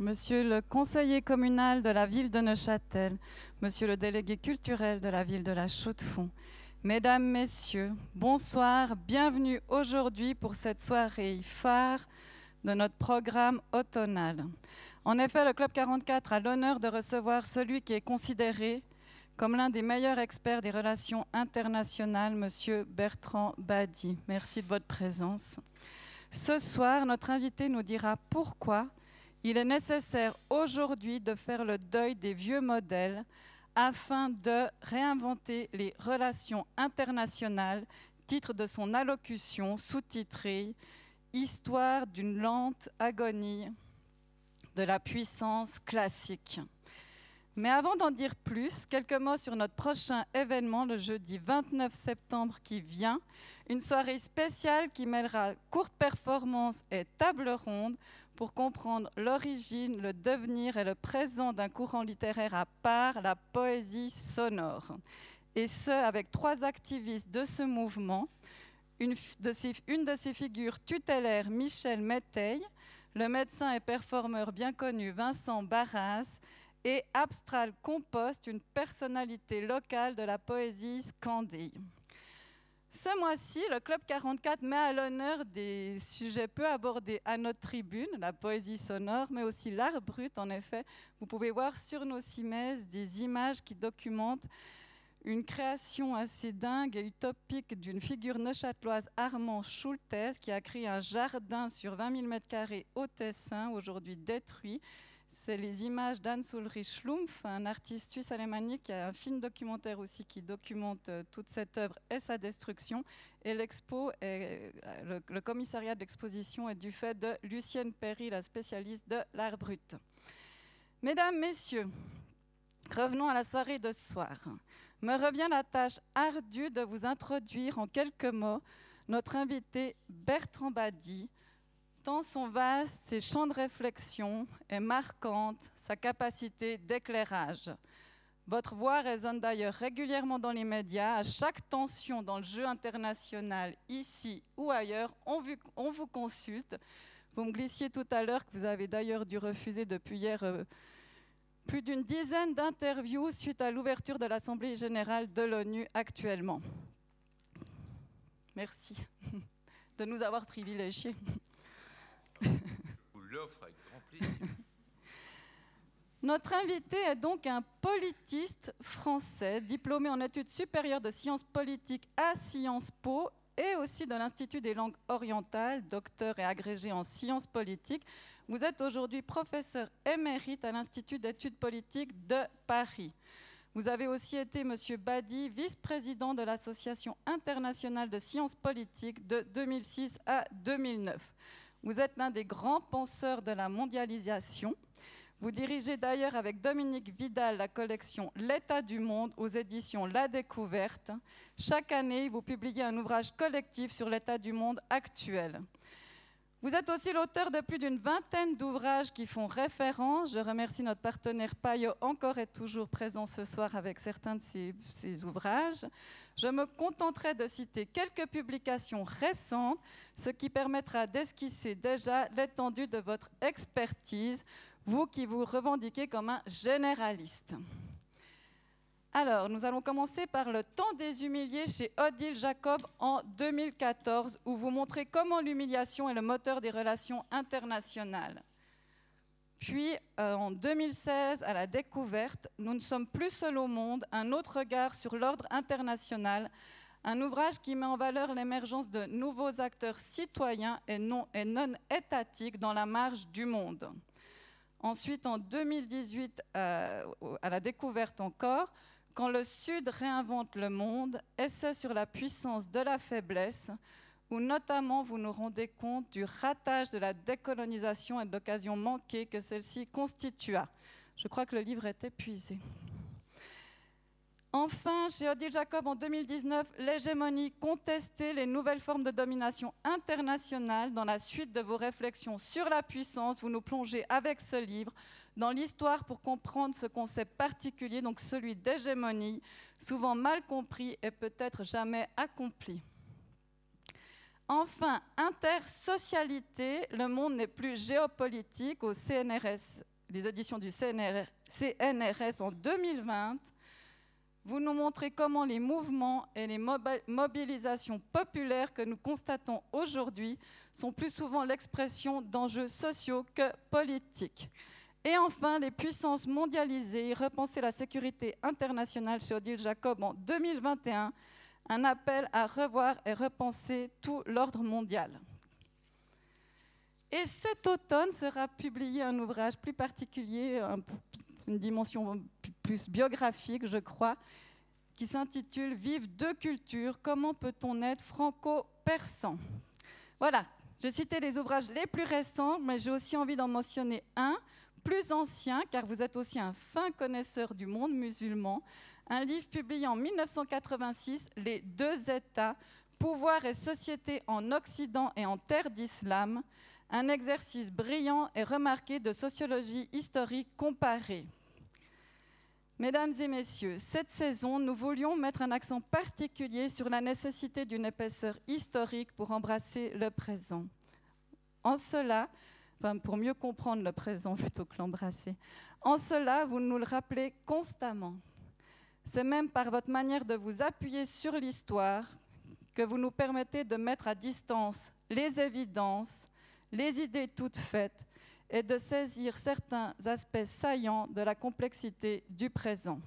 Monsieur le conseiller communal de la ville de Neuchâtel, Monsieur le délégué culturel de la ville de la Chaux-de-Fonds, Mesdames, Messieurs, bonsoir, bienvenue aujourd'hui pour cette soirée phare de notre programme automnal. En effet, le Club 44 a l'honneur de recevoir celui qui est considéré comme l'un des meilleurs experts des relations internationales, Monsieur Bertrand Badi. Merci de votre présence. Ce soir, notre invité nous dira pourquoi il est nécessaire aujourd'hui de faire le deuil des vieux modèles afin de réinventer les relations internationales, titre de son allocution sous-titrée Histoire d'une lente agonie de la puissance classique. Mais avant d'en dire plus, quelques mots sur notre prochain événement le jeudi 29 septembre qui vient, une soirée spéciale qui mêlera courte performance et table ronde pour comprendre l'origine, le devenir et le présent d'un courant littéraire à part, la poésie sonore. Et ce, avec trois activistes de ce mouvement. Une de ces figures tutélaires, Michel Méteil, le médecin et performeur bien connu Vincent Barras, et Abstral Compost, une personnalité locale de la poésie scandée. Ce mois-ci, le Club 44 met à l'honneur des sujets peu abordés à notre tribune, la poésie sonore, mais aussi l'art brut. En effet, vous pouvez voir sur nos cimaises des images qui documentent une création assez dingue et utopique d'une figure neuchâteloise Armand Schultes qui a créé un jardin sur 20 000 m2 au Tessin, aujourd'hui détruit, c'est les images d'Anne Ulrich Schlumpf, un artiste suisse alémanique qui a un film documentaire aussi qui documente euh, toute cette œuvre et sa destruction. Et l'expo, le, le, commissariat d'exposition est du fait de Lucienne Perry, la spécialiste de l'art brut. Mesdames, Messieurs, revenons à la soirée de ce soir. Me revient la tâche ardue de vous introduire en quelques mots notre invité Bertrand Badi, Tant son vaste, ses champs de réflexion est marquante, sa capacité d'éclairage. Votre voix résonne d'ailleurs régulièrement dans les médias. À chaque tension dans le jeu international, ici ou ailleurs, on, vous consulte. Vous me glissiez tout à l'heure que vous avez d'ailleurs dû refuser depuis hier euh, plus d'une dizaine d'interviews suite à l'ouverture de l'Assemblée générale de l'ONU actuellement. Merci de nous avoir privilégiés. L'offre avec grand plaisir. Notre invité est donc un politiste français, diplômé en études supérieures de sciences politiques à Sciences Po et aussi de l'Institut des langues orientales, docteur et agrégé en sciences politiques. Vous êtes aujourd'hui professeur émérite à l'Institut d'études politiques de Paris. Vous avez aussi été, Monsieur Badi, vice-président de l'Association internationale de sciences politiques de 2006 à 2009. Vous êtes l'un des grands penseurs de la mondialisation. Vous dirigez d'ailleurs avec Dominique Vidal la collection L'état du monde aux éditions La Découverte. Chaque année, vous publiez un ouvrage collectif sur l'état du monde actuel. Vous êtes aussi l'auteur de plus d'une vingtaine d'ouvrages qui font référence. Je remercie notre partenaire Payot, encore et toujours présent ce soir avec certains de ces, ouvrages. Je me contenterai de citer quelques publications récentes, ce qui permettra d'esquisser déjà l'étendue de votre expertise, vous qui vous revendiquez comme un généraliste. Alors, nous allons commencer par le temps des humiliés chez Odile Jacob en 2014, où vous montrez comment l'humiliation est le moteur des relations internationales. Puis, euh, en 2016, à la découverte, Nous ne sommes plus seuls au monde, un autre regard sur l'ordre international, un ouvrage qui met en valeur l'émergence de nouveaux acteurs citoyens et non, et non étatiques dans la marge du monde. Ensuite, en 2018, euh, à la découverte encore, quand le Sud réinvente le monde, essai sur la puissance de la faiblesse, où notamment vous nous rendez compte du ratage de la décolonisation et de l'occasion manquée que celle-ci constitua. Je crois que le livre est épuisé. Enfin, chez Odile Jacob en 2019, l'hégémonie contestée, les nouvelles formes de domination internationale. Dans la suite de vos réflexions sur la puissance, vous nous plongez avec ce livre dans l'histoire pour comprendre ce concept particulier, donc celui d'hégémonie, souvent mal compris et peut-être jamais accompli. Enfin, intersocialité, le monde n'est plus géopolitique au CNRS, les éditions du CNRS en 2020. Vous nous montrez comment les mouvements et les mobilisations populaires que nous constatons aujourd'hui sont plus souvent l'expression d'enjeux sociaux que politiques. Et enfin, les puissances mondialisées, repenser la sécurité internationale chez Odile Jacob en 2021 un appel à revoir et repenser tout l'ordre mondial. Et cet automne sera publié un ouvrage plus particulier, une dimension plus biographique, je crois, qui s'intitule Vive deux cultures, comment peut-on être franco-persan? Voilà, j'ai cité les ouvrages les plus récents, mais j'ai aussi envie d'en mentionner un, plus ancien, car vous êtes aussi un fin connaisseur du monde musulman, un livre publié en 1986, Les deux États, pouvoir et société en Occident et en terre d'islam, un exercice brillant et remarqué de sociologie historique comparée. Mesdames et messieurs, cette saison, nous voulions mettre un accent particulier sur la nécessité d'une épaisseur historique pour embrasser le présent. En cela, pour mieux comprendre le présent plutôt que l'embrasser, en cela, vous nous le rappelez constamment. C'est même par votre manière de vous appuyer sur l'histoire que vous nous permettez de mettre à distance les évidences, les idées toutes faites et de saisir certains aspects saillants de la complexité du présent.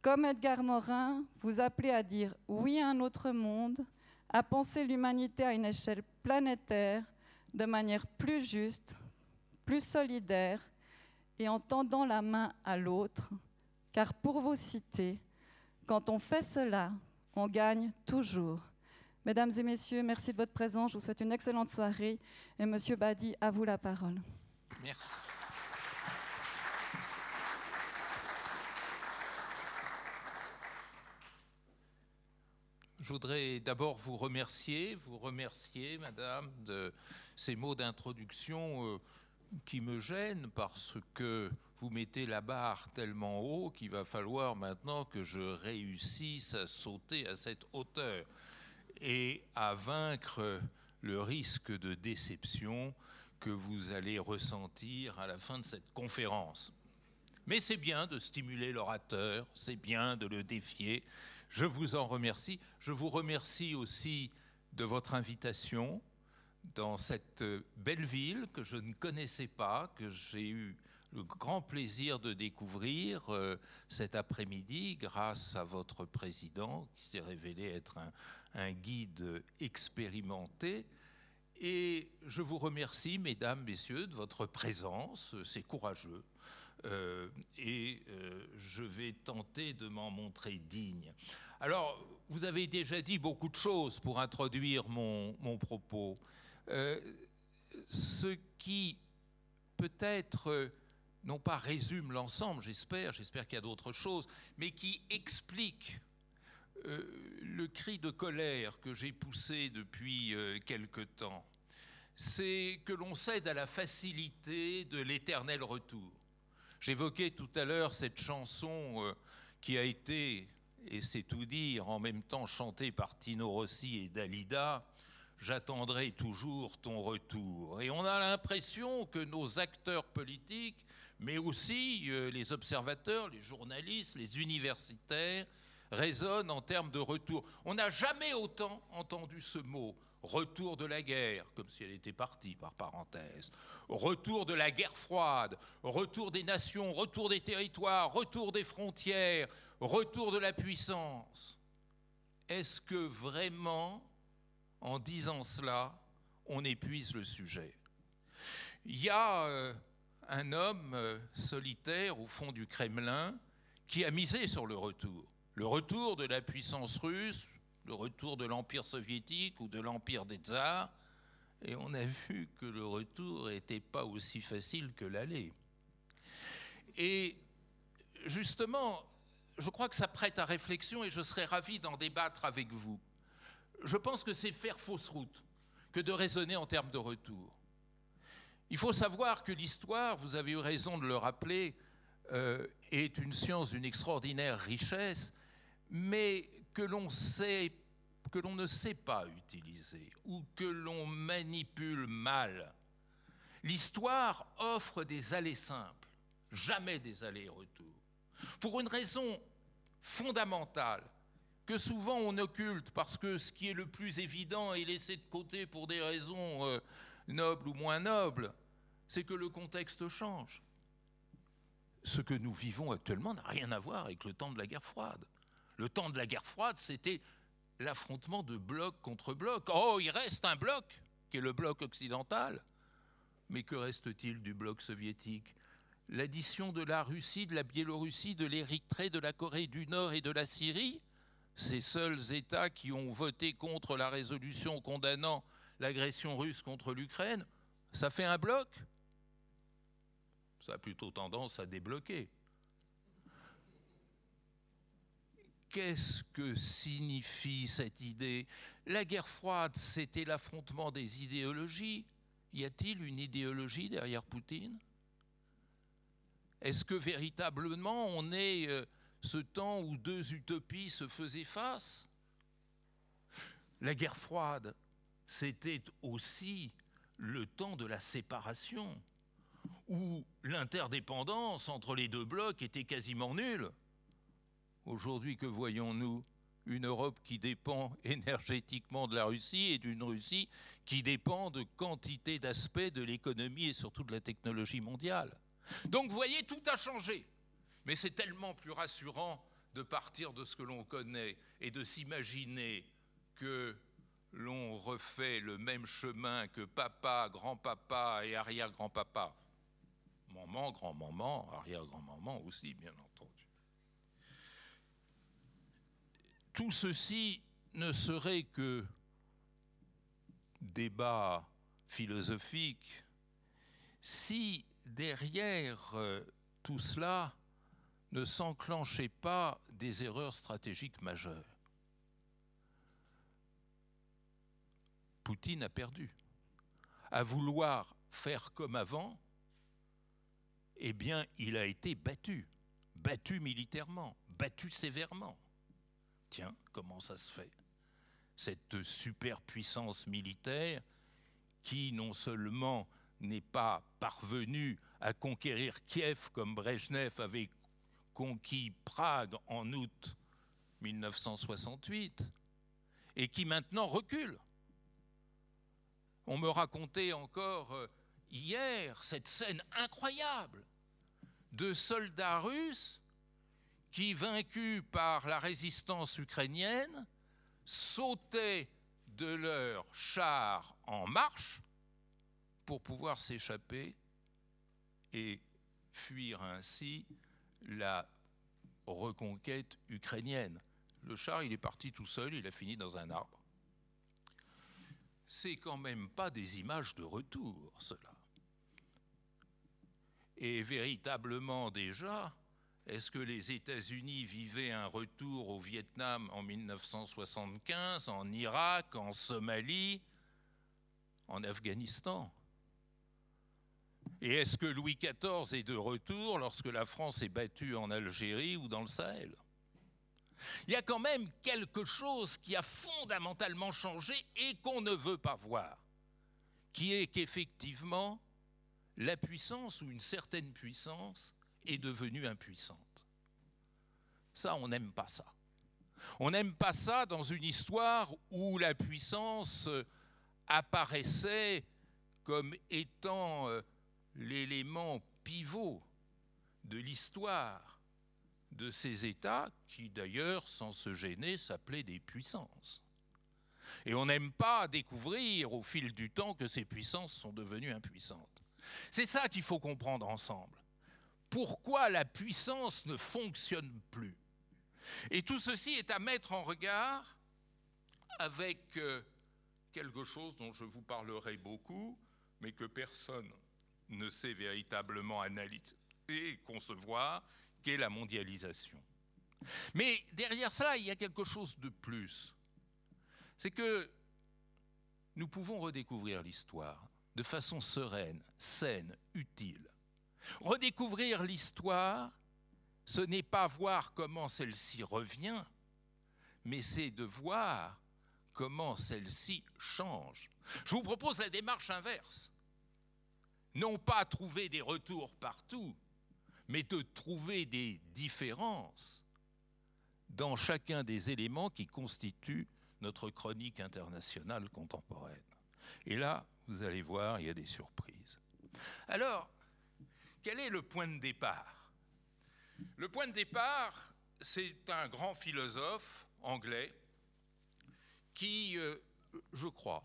Comme Edgar Morin, vous appelez à dire oui à un autre monde, à penser l'humanité à une échelle planétaire de manière plus juste, plus solidaire et en tendant la main à l'autre car pour vous citer, quand on fait cela, on gagne toujours. Mesdames et messieurs, merci de votre présence. Je vous souhaite une excellente soirée. Et Monsieur Badi, à vous la parole. Merci. Je voudrais d'abord vous remercier, vous remercier, Madame, de ces mots d'introduction euh, qui me gênent parce que vous mettez la barre tellement haut qu'il va falloir maintenant que je réussisse à sauter à cette hauteur et à vaincre le risque de déception que vous allez ressentir à la fin de cette conférence. Mais c'est bien de stimuler l'orateur, c'est bien de le défier. Je vous en remercie. Je vous remercie aussi de votre invitation dans cette belle ville que je ne connaissais pas, que j'ai eu le grand plaisir de découvrir euh, cet après-midi grâce à votre président qui s'est révélé être un, guide expérimenté. Et je vous remercie, mesdames, messieurs, de votre présence. C'est courageux. Euh, et euh, je vais tenter de m'en montrer digne. Alors, vous avez déjà dit beaucoup de choses pour introduire mon, mon propos. ce qui peut-être non pas résume l'ensemble, j'espère, j'espère qu'il y a d'autres choses, mais qui explique euh, le cri de colère que j'ai poussé depuis euh, quelque temps. C'est que l'on cède à la facilité de l'éternel retour. J'évoquais tout à l'heure cette chanson euh, qui a été, et c'est tout dire, en même temps chantée par Tino Rossi et Dalida, J'attendrai toujours ton retour. Et on a l'impression que nos acteurs politiques mais aussi les observateurs, les journalistes, les universitaires résonnent en termes de retour. On n'a jamais autant entendu ce mot, retour de la guerre, comme si elle était partie par parenthèse, retour de la guerre froide, retour des nations, retour des territoires, retour des frontières, retour de la puissance. Est-ce que vraiment, en disant cela, on épuise le sujet? Il y a... Euh, un homme euh, solitaire au fond du Kremlin qui a misé sur le retour. Le retour de la puissance russe, le retour de l'Empire soviétique ou de l'Empire des tsars. Et on a vu que le retour n'était pas aussi facile que l'aller. Et justement, je crois que ça prête à réflexion et je serais ravi d'en débattre avec vous. Je pense que c'est faire fausse route que de raisonner en termes de retour. Il faut savoir que l'histoire, vous avez eu raison de le rappeler, euh, est une science d'une extraordinaire richesse, mais que l'on sait, que l'on ne sait pas utiliser ou que l'on manipule mal, l'histoire offre des allées simples, jamais des allers-retours. Pour une raison fondamentale que souvent on occulte parce que ce qui est le plus évident est laissé de côté pour des raisons euh, nobles ou moins nobles, c'est que le contexte change. Ce que nous vivons actuellement n'a rien à voir avec le temps de la guerre froide. Le temps de la guerre froide, c'était l'affrontement de bloc contre bloc. Oh, il reste un bloc, qui est le bloc occidental. Mais que reste-t-il du bloc soviétique? L'addition de la Russie, de la Biélorussie, de l'Érythrée, de la Corée du Nord et de la Syrie ces seuls États qui ont voté contre la résolution condamnant l'agression russe contre l'Ukraine, ça fait un bloc? Ça a plutôt tendance à débloquer. Qu'est-ce que signifie cette idée? La guerre froide, c'était l'affrontement des idéologies. Y a-t-il une idéologie derrière Poutine? Est-ce que véritablement on est euh, ce temps où deux utopies se faisaient face? La guerre froide, c'était aussi le temps de la séparation, où l'interdépendance entre les deux blocs était quasiment nulle. Aujourd'hui, que voyons-nous? Une Europe qui dépend énergétiquement de la Russie et d'une Russie qui dépend de quantité d'aspects de l'économie et surtout de la technologie mondiale. Donc vous voyez, tout a changé. Mais c'est tellement plus rassurant de partir de ce que l'on connaît et de s'imaginer que l'on refait le même chemin que papa, grand-papa et arrière-grand-papa. Maman, grand-maman, arrière-grand-maman aussi, bien entendu. Tout ceci ne serait que débat philosophique si derrière euh, tout cela, ne s'enclenchaient pas des erreurs stratégiques majeures. Poutine a perdu. À vouloir faire comme avant, eh bien, il a été battu, battu militairement, battu sévèrement. Tiens, comment ça se fait? Cette superpuissance militaire qui non seulement n'est pas parvenue à conquérir Kiev comme Brejnev avait conquis Prague en août 1968 et qui maintenant recule. On me racontait encore euh, hier cette scène incroyable de soldats russes qui, vaincus par la résistance ukrainienne, sautaient de leurs chars en marche pour pouvoir s'échapper et fuir ainsi la reconquête ukrainienne. Le char, il est parti tout seul, il a fini dans un arbre. C'est quand même pas des images de retour, cela. Et véritablement déjà, est-ce que les États-Unis vivaient un retour au Vietnam en 1975, en Irak, en Somalie, en Afghanistan? Et est-ce que Louis XIV est de retour lorsque la France est battue en Algérie ou dans le Sahel? Il y a quand même quelque chose qui a fondamentalement changé et qu'on ne veut pas voir, qui est qu'effectivement, la puissance ou une certaine puissance est devenue impuissante. Ça, on n'aime pas ça. On n'aime pas ça dans une histoire où la puissance apparaissait comme étant euh, l'élément pivot de l'histoire de ces États qui d'ailleurs, sans se gêner, s'appelaient des puissances. Et on n'aime pas découvrir au fil du temps que ces puissances sont devenues impuissantes. C'est ça qu'il faut comprendre ensemble. Pourquoi la puissance ne fonctionne plus Et tout ceci est à mettre en regard avec euh, quelque chose dont je vous parlerai beaucoup, mais que personne ne sait véritablement analyser et concevoir qu'est la mondialisation. Mais derrière cela, il y a quelque chose de plus. C'est que nous pouvons redécouvrir l'histoire de façon sereine, saine, utile. Redécouvrir l'histoire, ce n'est pas voir comment celle-ci revient, mais c'est de voir comment celle-ci change. Je vous propose la démarche inverse. Non pas trouver des retours partout, mais de trouver des différences dans chacun des éléments qui constituent notre chronique internationale contemporaine. Et là, vous allez voir, il y a des surprises. Alors, quel est le point de départ? Le point de départ, c'est un grand philosophe anglais qui, euh, je crois,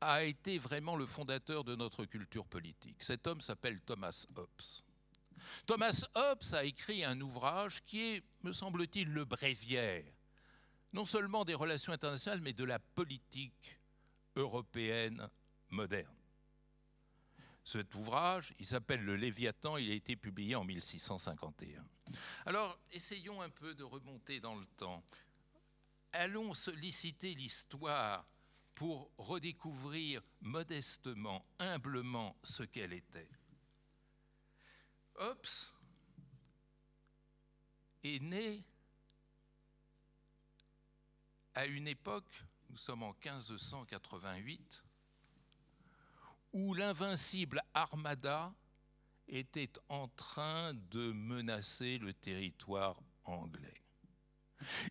a été vraiment le fondateur de notre culture politique. Cet homme s'appelle Thomas Hobbes. Thomas Hobbes a écrit un ouvrage qui est, me semble-t-il, le bréviaire, non seulement des relations internationales, mais de la politique européenne moderne. Cet ouvrage, il s'appelle Le Léviathan, il a été publié en 1651. Alors, essayons un peu de remonter dans le temps. Allons solliciter l'histoire pour redécouvrir modestement, humblement ce qu'elle était. Hobbes est né à une époque, nous sommes en 1588, où l'invincible armada était en train de menacer le territoire anglais.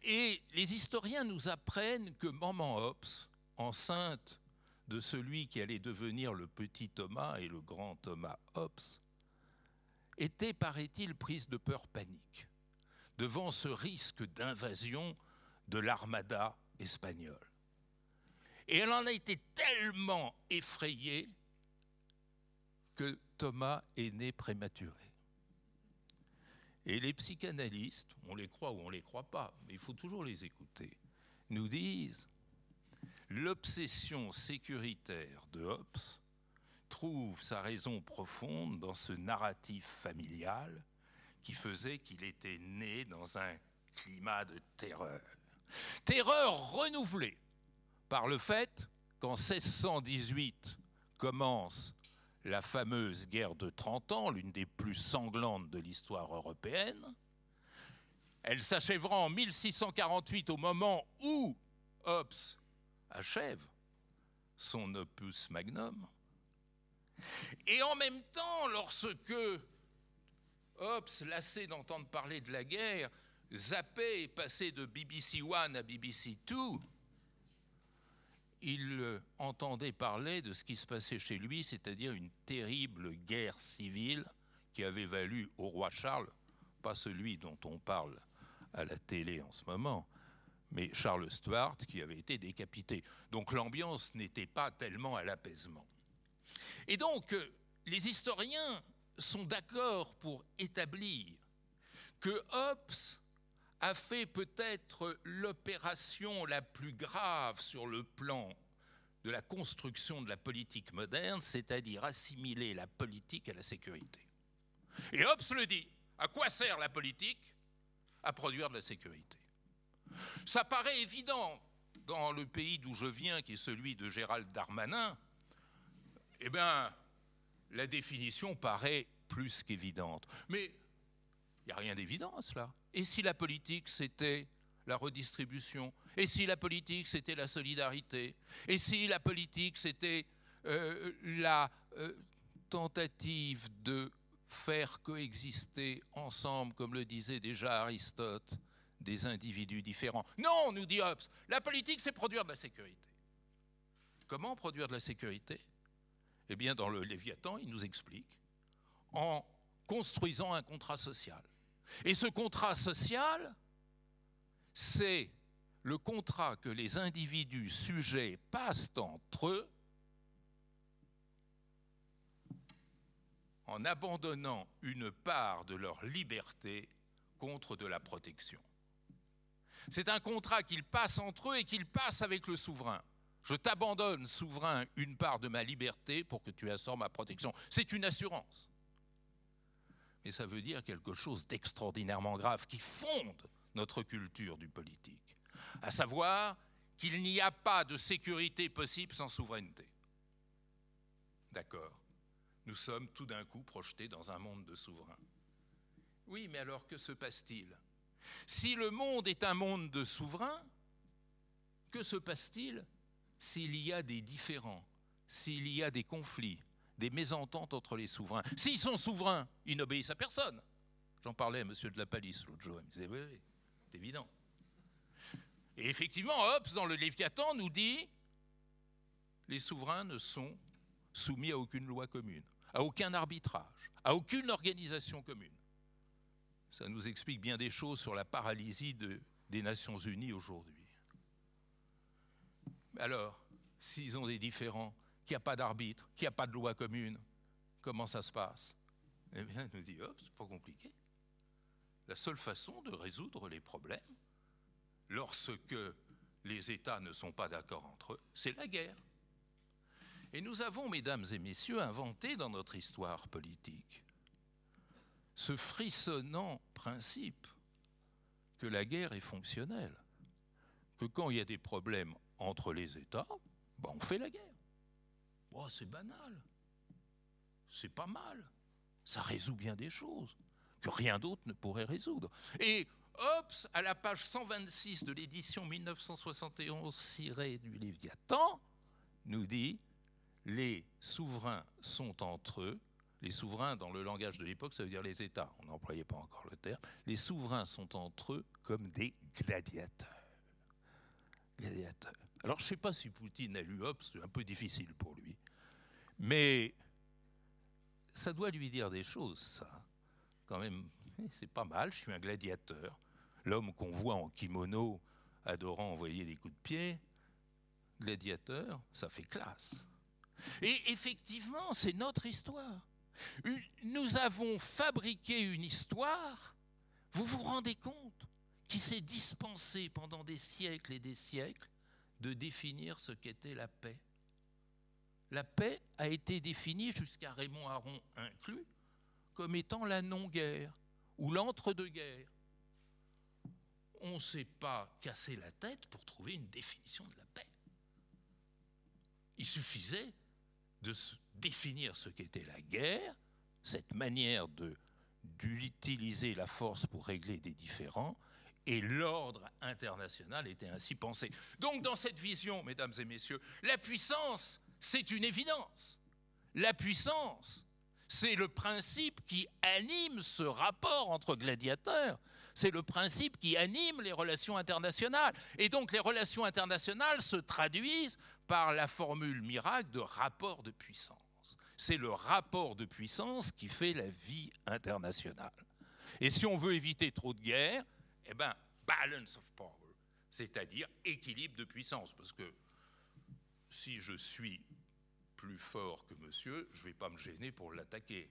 Et les historiens nous apprennent que Maman Hobbes, enceinte de celui qui allait devenir le petit Thomas et le grand Thomas Hobbes, était, paraît-il, prise de peur panique devant ce risque d'invasion de l'armada espagnole. Et elle en a été tellement effrayée que Thomas est né prématuré. Et les psychanalystes, on les croit ou on les croit pas, mais il faut toujours les écouter, nous disent l'obsession sécuritaire de Hobbes trouve sa raison profonde dans ce narratif familial qui faisait qu'il était né dans un climat de terreur. Terreur renouvelée par le fait qu'en 1618 commence la fameuse guerre de 30 ans, l'une des plus sanglantes de l'histoire européenne. Elle s'achèvera en 1648 au moment où Hobbes achève son opus magnum. Et en même temps, lorsque Hobbes, lassé d'entendre parler de la guerre, zappait et passait de BBC One à BBC Two, il euh, entendait parler de ce qui se passait chez lui, c'est-à-dire une terrible guerre civile qui avait valu au roi Charles, pas celui dont on parle à la télé en ce moment, mais Charles Stuart qui avait été décapité. Donc l'ambiance n'était pas tellement à l'apaisement. Et donc, euh, les historiens sont d'accord pour établir que Hobbes a fait peut-être l'opération la plus grave sur le plan de la construction de la politique moderne, c'est-à-dire assimiler la politique à la sécurité. Et Hobbes le dit, à quoi sert la politique? À produire de la sécurité. Ça paraît évident dans le pays d'où je viens, qui est celui de Gérald Darmanin. Eh bien, la définition paraît plus qu'évidente. Mais n'y a rien d'évident à cela. Et si la politique, c'était la redistribution? Et si la politique, c'était la solidarité? Et si la politique, c'était euh, la euh, tentative de faire coexister ensemble, comme le disait déjà Aristote, des individus différents? Non, nous dit Hobbes, la politique, c'est produire de la sécurité. Comment produire de la sécurité? Eh bien, dans le Léviathan, il nous explique, en construisant un contrat social. Et ce contrat social, c'est le contrat que les individus sujets passent entre eux en abandonnant une part de leur liberté contre de la protection. C'est un contrat qu'ils passent entre eux et qu'ils passent avec le souverain. Je t'abandonne, souverain, une part de ma liberté pour que tu assures ma protection. C'est une assurance. Mais ça veut dire quelque chose d'extraordinairement grave qui fonde notre culture du politique, à savoir qu'il n'y a pas de sécurité possible sans souveraineté. D'accord Nous sommes tout d'un coup projetés dans un monde de souverains. Oui, mais alors que se passe-t-il? Si le monde est un monde de souverains, Que se passe-t-il s'il y a des différends, s'il y a des conflits, des mésententes entre les souverains S'ils sont souverains, ils n'obéissent à personne. J'en parlais à M. de la Palisse l'autre jour, il me disait, oui, c'est évident. Et effectivement, Hobbes, dans le Léviathan, nous dit, les souverains ne sont soumis à aucune loi commune, à aucun arbitrage, à aucune organisation commune. Ça nous explique bien des choses sur la paralysie des Nations Unies aujourd'hui. Alors, s'ils ont des différends, qu'il n'y a pas d'arbitre, qu'il n'y a pas de loi commune, comment ça se passe? Eh bien, il nous dit, hop, c'est pas compliqué. La seule façon de résoudre les problèmes, lorsque les États ne sont pas d'accord entre eux, c'est la guerre. Et nous avons, mesdames et messieurs, inventé dans notre histoire politique ce frissonnant principe que la guerre est fonctionnelle, que quand il y a des problèmes entre les États, ben on fait la guerre. Oh, c'est banal, c'est pas mal, ça résout bien des choses que rien d'autre ne pourrait résoudre. Et Hobbes, à la page 126 de l'édition 1971 du Léviathan, nous dit les souverains sont entre eux. Les souverains, dans le langage de l'époque, ça veut dire les États. On n'employait pas encore le terme. Les souverains sont entre eux comme des gladiateurs. Gladiateurs. Alors, je ne sais pas si Poutine a lu Hobbes, c'est un peu difficile pour lui. Mais ça doit lui dire des choses, ça. Quand même, c'est pas mal, je suis un gladiateur. L'homme qu'on voit en kimono adorant envoyer des coups de pied, gladiateur, ça fait classe. Et effectivement, c'est notre histoire. Nous avons fabriqué une histoire, vous vous rendez compte, qui s'est dispensée pendant des siècles et des siècles de définir ce qu'était la paix. La paix a été définie, jusqu'à Raymond Aron inclus, comme étant la non-guerre ou l'entre-deux-guerres. On ne s'est pas cassé la tête pour trouver une définition de la paix. Il suffisait de définir ce qu'était la guerre, cette manière d'utiliser la force pour régler des différends, et l'ordre international était ainsi pensé. Donc dans cette vision, mesdames et messieurs, la puissance, c'est une évidence. La puissance, c'est le principe qui anime ce rapport entre gladiateurs. C'est le principe qui anime les relations internationales. Et donc les relations internationales se traduisent par la formule miracle de rapport de puissance. C'est le rapport de puissance qui fait la vie internationale. Et si on veut éviter trop de guerres, eh bien, balance of power, c'est-à-dire équilibre de puissance. Parce que si je suis plus fort que monsieur, je ne vais pas me gêner pour l'attaquer.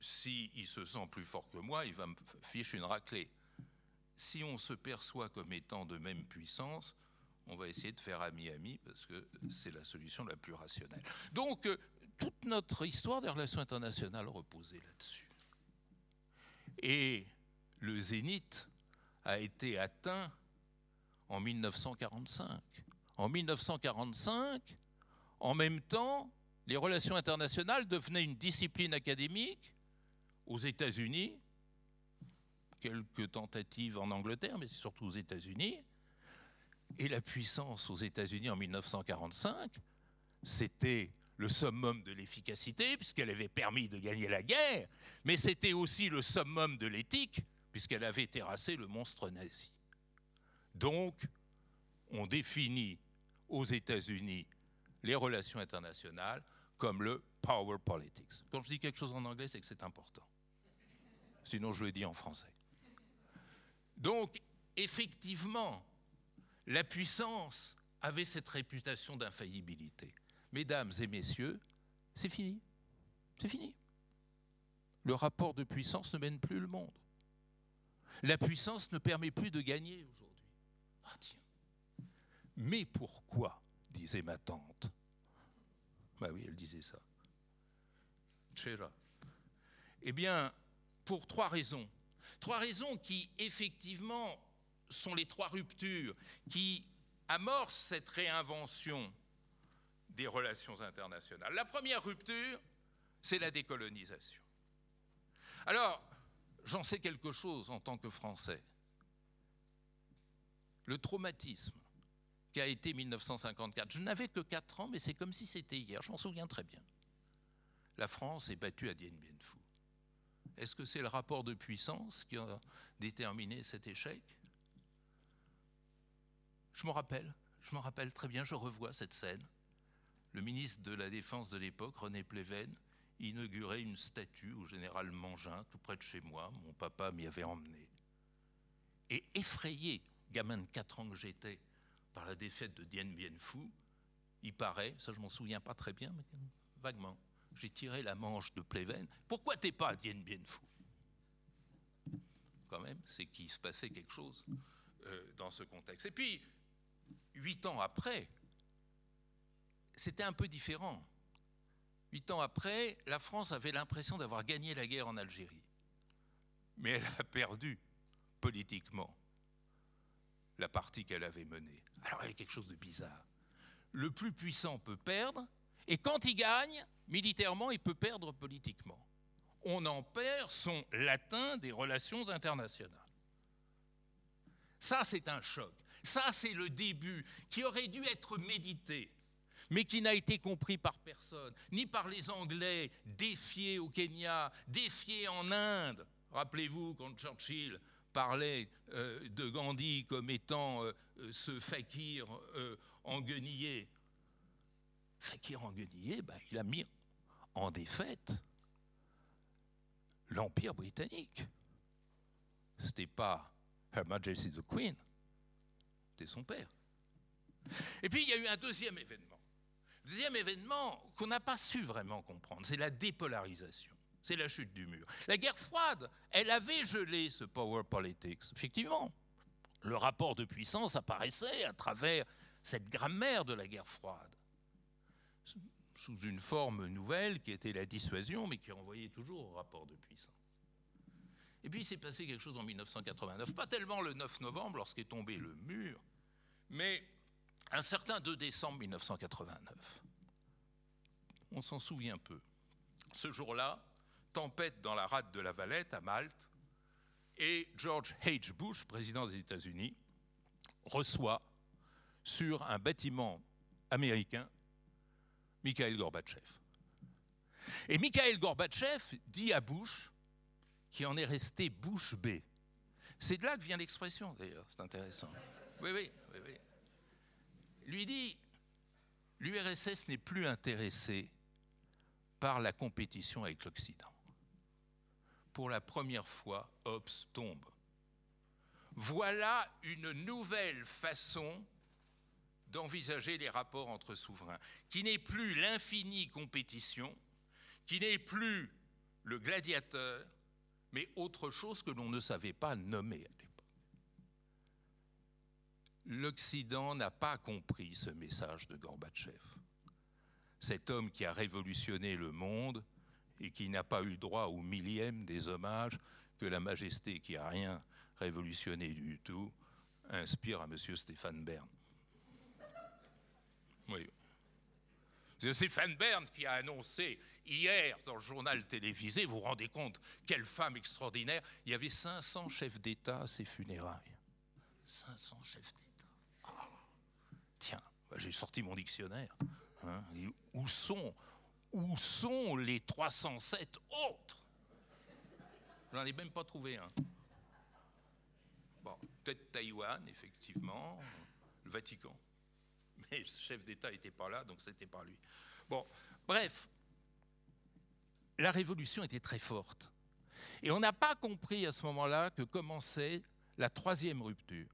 S'il il se sent plus fort que moi, il va me ficher une raclée. Si on se perçoit comme étant de même puissance, on va essayer de faire ami-ami parce que c'est la solution la plus rationnelle. Donc, euh, toute notre histoire des relations internationales reposait là-dessus. Et le zénith a été atteint en 1945. En 1945, en même temps, les relations internationales devenaient une discipline académique aux États-Unis, quelques tentatives en Angleterre, mais surtout aux États-Unis, et la puissance aux États-Unis en 1945, c'était le summum de l'efficacité, puisqu'elle avait permis de gagner la guerre, mais c'était aussi le summum de l'éthique, puisqu'elle avait terrassé le monstre nazi. Donc, on définit aux États-Unis les relations internationales comme le power politics. Quand je dis quelque chose en anglais, c'est que c'est important. Sinon, je le dis en français. Donc, effectivement, la puissance avait cette réputation d'infaillibilité. Mesdames et messieurs, c'est fini. C'est fini. Le rapport de puissance ne mène plus le monde. La puissance ne permet plus de gagner aujourd'hui. Ah tiens. Mais pourquoi disait ma tante? Bah oui, elle disait ça. Chera. Eh bien, pour trois raisons. Trois raisons qui, effectivement, sont les trois ruptures qui amorcent cette réinvention des relations internationales. La première rupture, c'est la décolonisation. Alors, j'en sais quelque chose en tant que Français. Le traumatisme qu'a été 1954. Je n'avais que 4 ans, mais c'est comme si c'était hier, je m'en souviens très bien. La France est battue à Dien Bien Phu. Est-ce que c'est le rapport de puissance qui a déterminé cet échec? Je me rappelle, je me rappelle très bien, je revois cette scène. Le ministre de la Défense de l'époque, René Pleven, inaugurait une statue au général Mangin, tout près de chez moi. Mon papa m'y avait emmené. Et effrayé, gamin de 4 ans que j'étais, par la défaite de Dien Bien Phu, il paraît, ça je m'en souviens pas très bien, mais vaguement, j'ai tiré la manche de Pleven. Pourquoi t'es pas Dien Bien Phu? Quand même, c'est qu'il se passait quelque chose euh, dans ce contexte. Et puis, huit ans après, c'était un peu différent. Huit ans après, la France avait l'impression d'avoir gagné la guerre en Algérie. Mais elle a perdu politiquement la partie qu'elle avait menée. Alors il y a quelque chose de bizarre. Le plus puissant peut perdre, et quand il gagne, militairement, il peut perdre politiquement. On en perd son latin des relations internationales. Ça, c'est un choc. Ça, c'est le début qui aurait dû être médité mais qui n'a été compris par personne, ni par les Anglais, défiés au Kenya, défiés en Inde. Rappelez-vous quand Churchill parlait euh, de Gandhi comme étant euh, euh, ce fakir en guenillé. Fakir en guenillé, ben, il a mis en défaite l'Empire britannique. Ce n'était pas Her Majesty the Queen, c'était son père. Et puis il y a eu un deuxième événement. Deuxième événement qu'on n'a pas su vraiment comprendre, c'est la dépolarisation. C'est la chute du mur. La guerre froide, elle avait gelé ce power politics. Effectivement, le rapport de puissance apparaissait à travers cette grammaire de la guerre froide, sous une forme nouvelle qui était la dissuasion, mais qui renvoyait toujours au rapport de puissance. Et puis il s'est passé quelque chose en 1989, pas tellement le 9 novembre lorsqu'est tombé le mur, mais un certain 2 décembre 1989. On s'en souvient peu. Ce jour-là, tempête dans la rade de la Valette à Malte, et George H. Bush, président des États-Unis, reçoit sur un bâtiment américain Mikhail Gorbatchev. Et Mikhail Gorbatchev dit à Bush, qui en est resté Bush B. C'est de là que vient l'expression d'ailleurs, c'est intéressant. Oui, oui, oui, oui lui dit, l'URSS n'est plus intéressée par la compétition avec l'Occident. Pour la première fois, Hobbes tombe. Voilà une nouvelle façon d'envisager les rapports entre souverains, qui n'est plus l'infinie compétition, qui n'est plus le gladiateur, mais autre chose que l'on ne savait pas nommer l'Occident n'a pas compris ce message de Gorbatchev. Cet homme qui a révolutionné le monde et qui n'a pas eu droit au millième des hommages que la majesté qui n'a rien révolutionné du tout inspire à M. Stéphane Bern. Oui. C'est Stéphane Bern qui a annoncé hier dans le journal télévisé, vous vous rendez compte, quelle femme extraordinaire, il y avait 500 chefs d'État à ses funérailles. 500 chefs d'État. Tiens, j'ai sorti mon dictionnaire. Hein, où, sont, où sont les 307 autres? J'en ai même pas trouvé un. Bon, peut-être Taïwan, effectivement, le Vatican. Mais le chef d'État n'était pas là, donc c'était pas lui. Bon, bref, la révolution était très forte. Et on n'a pas compris à ce moment-là que commençait la troisième rupture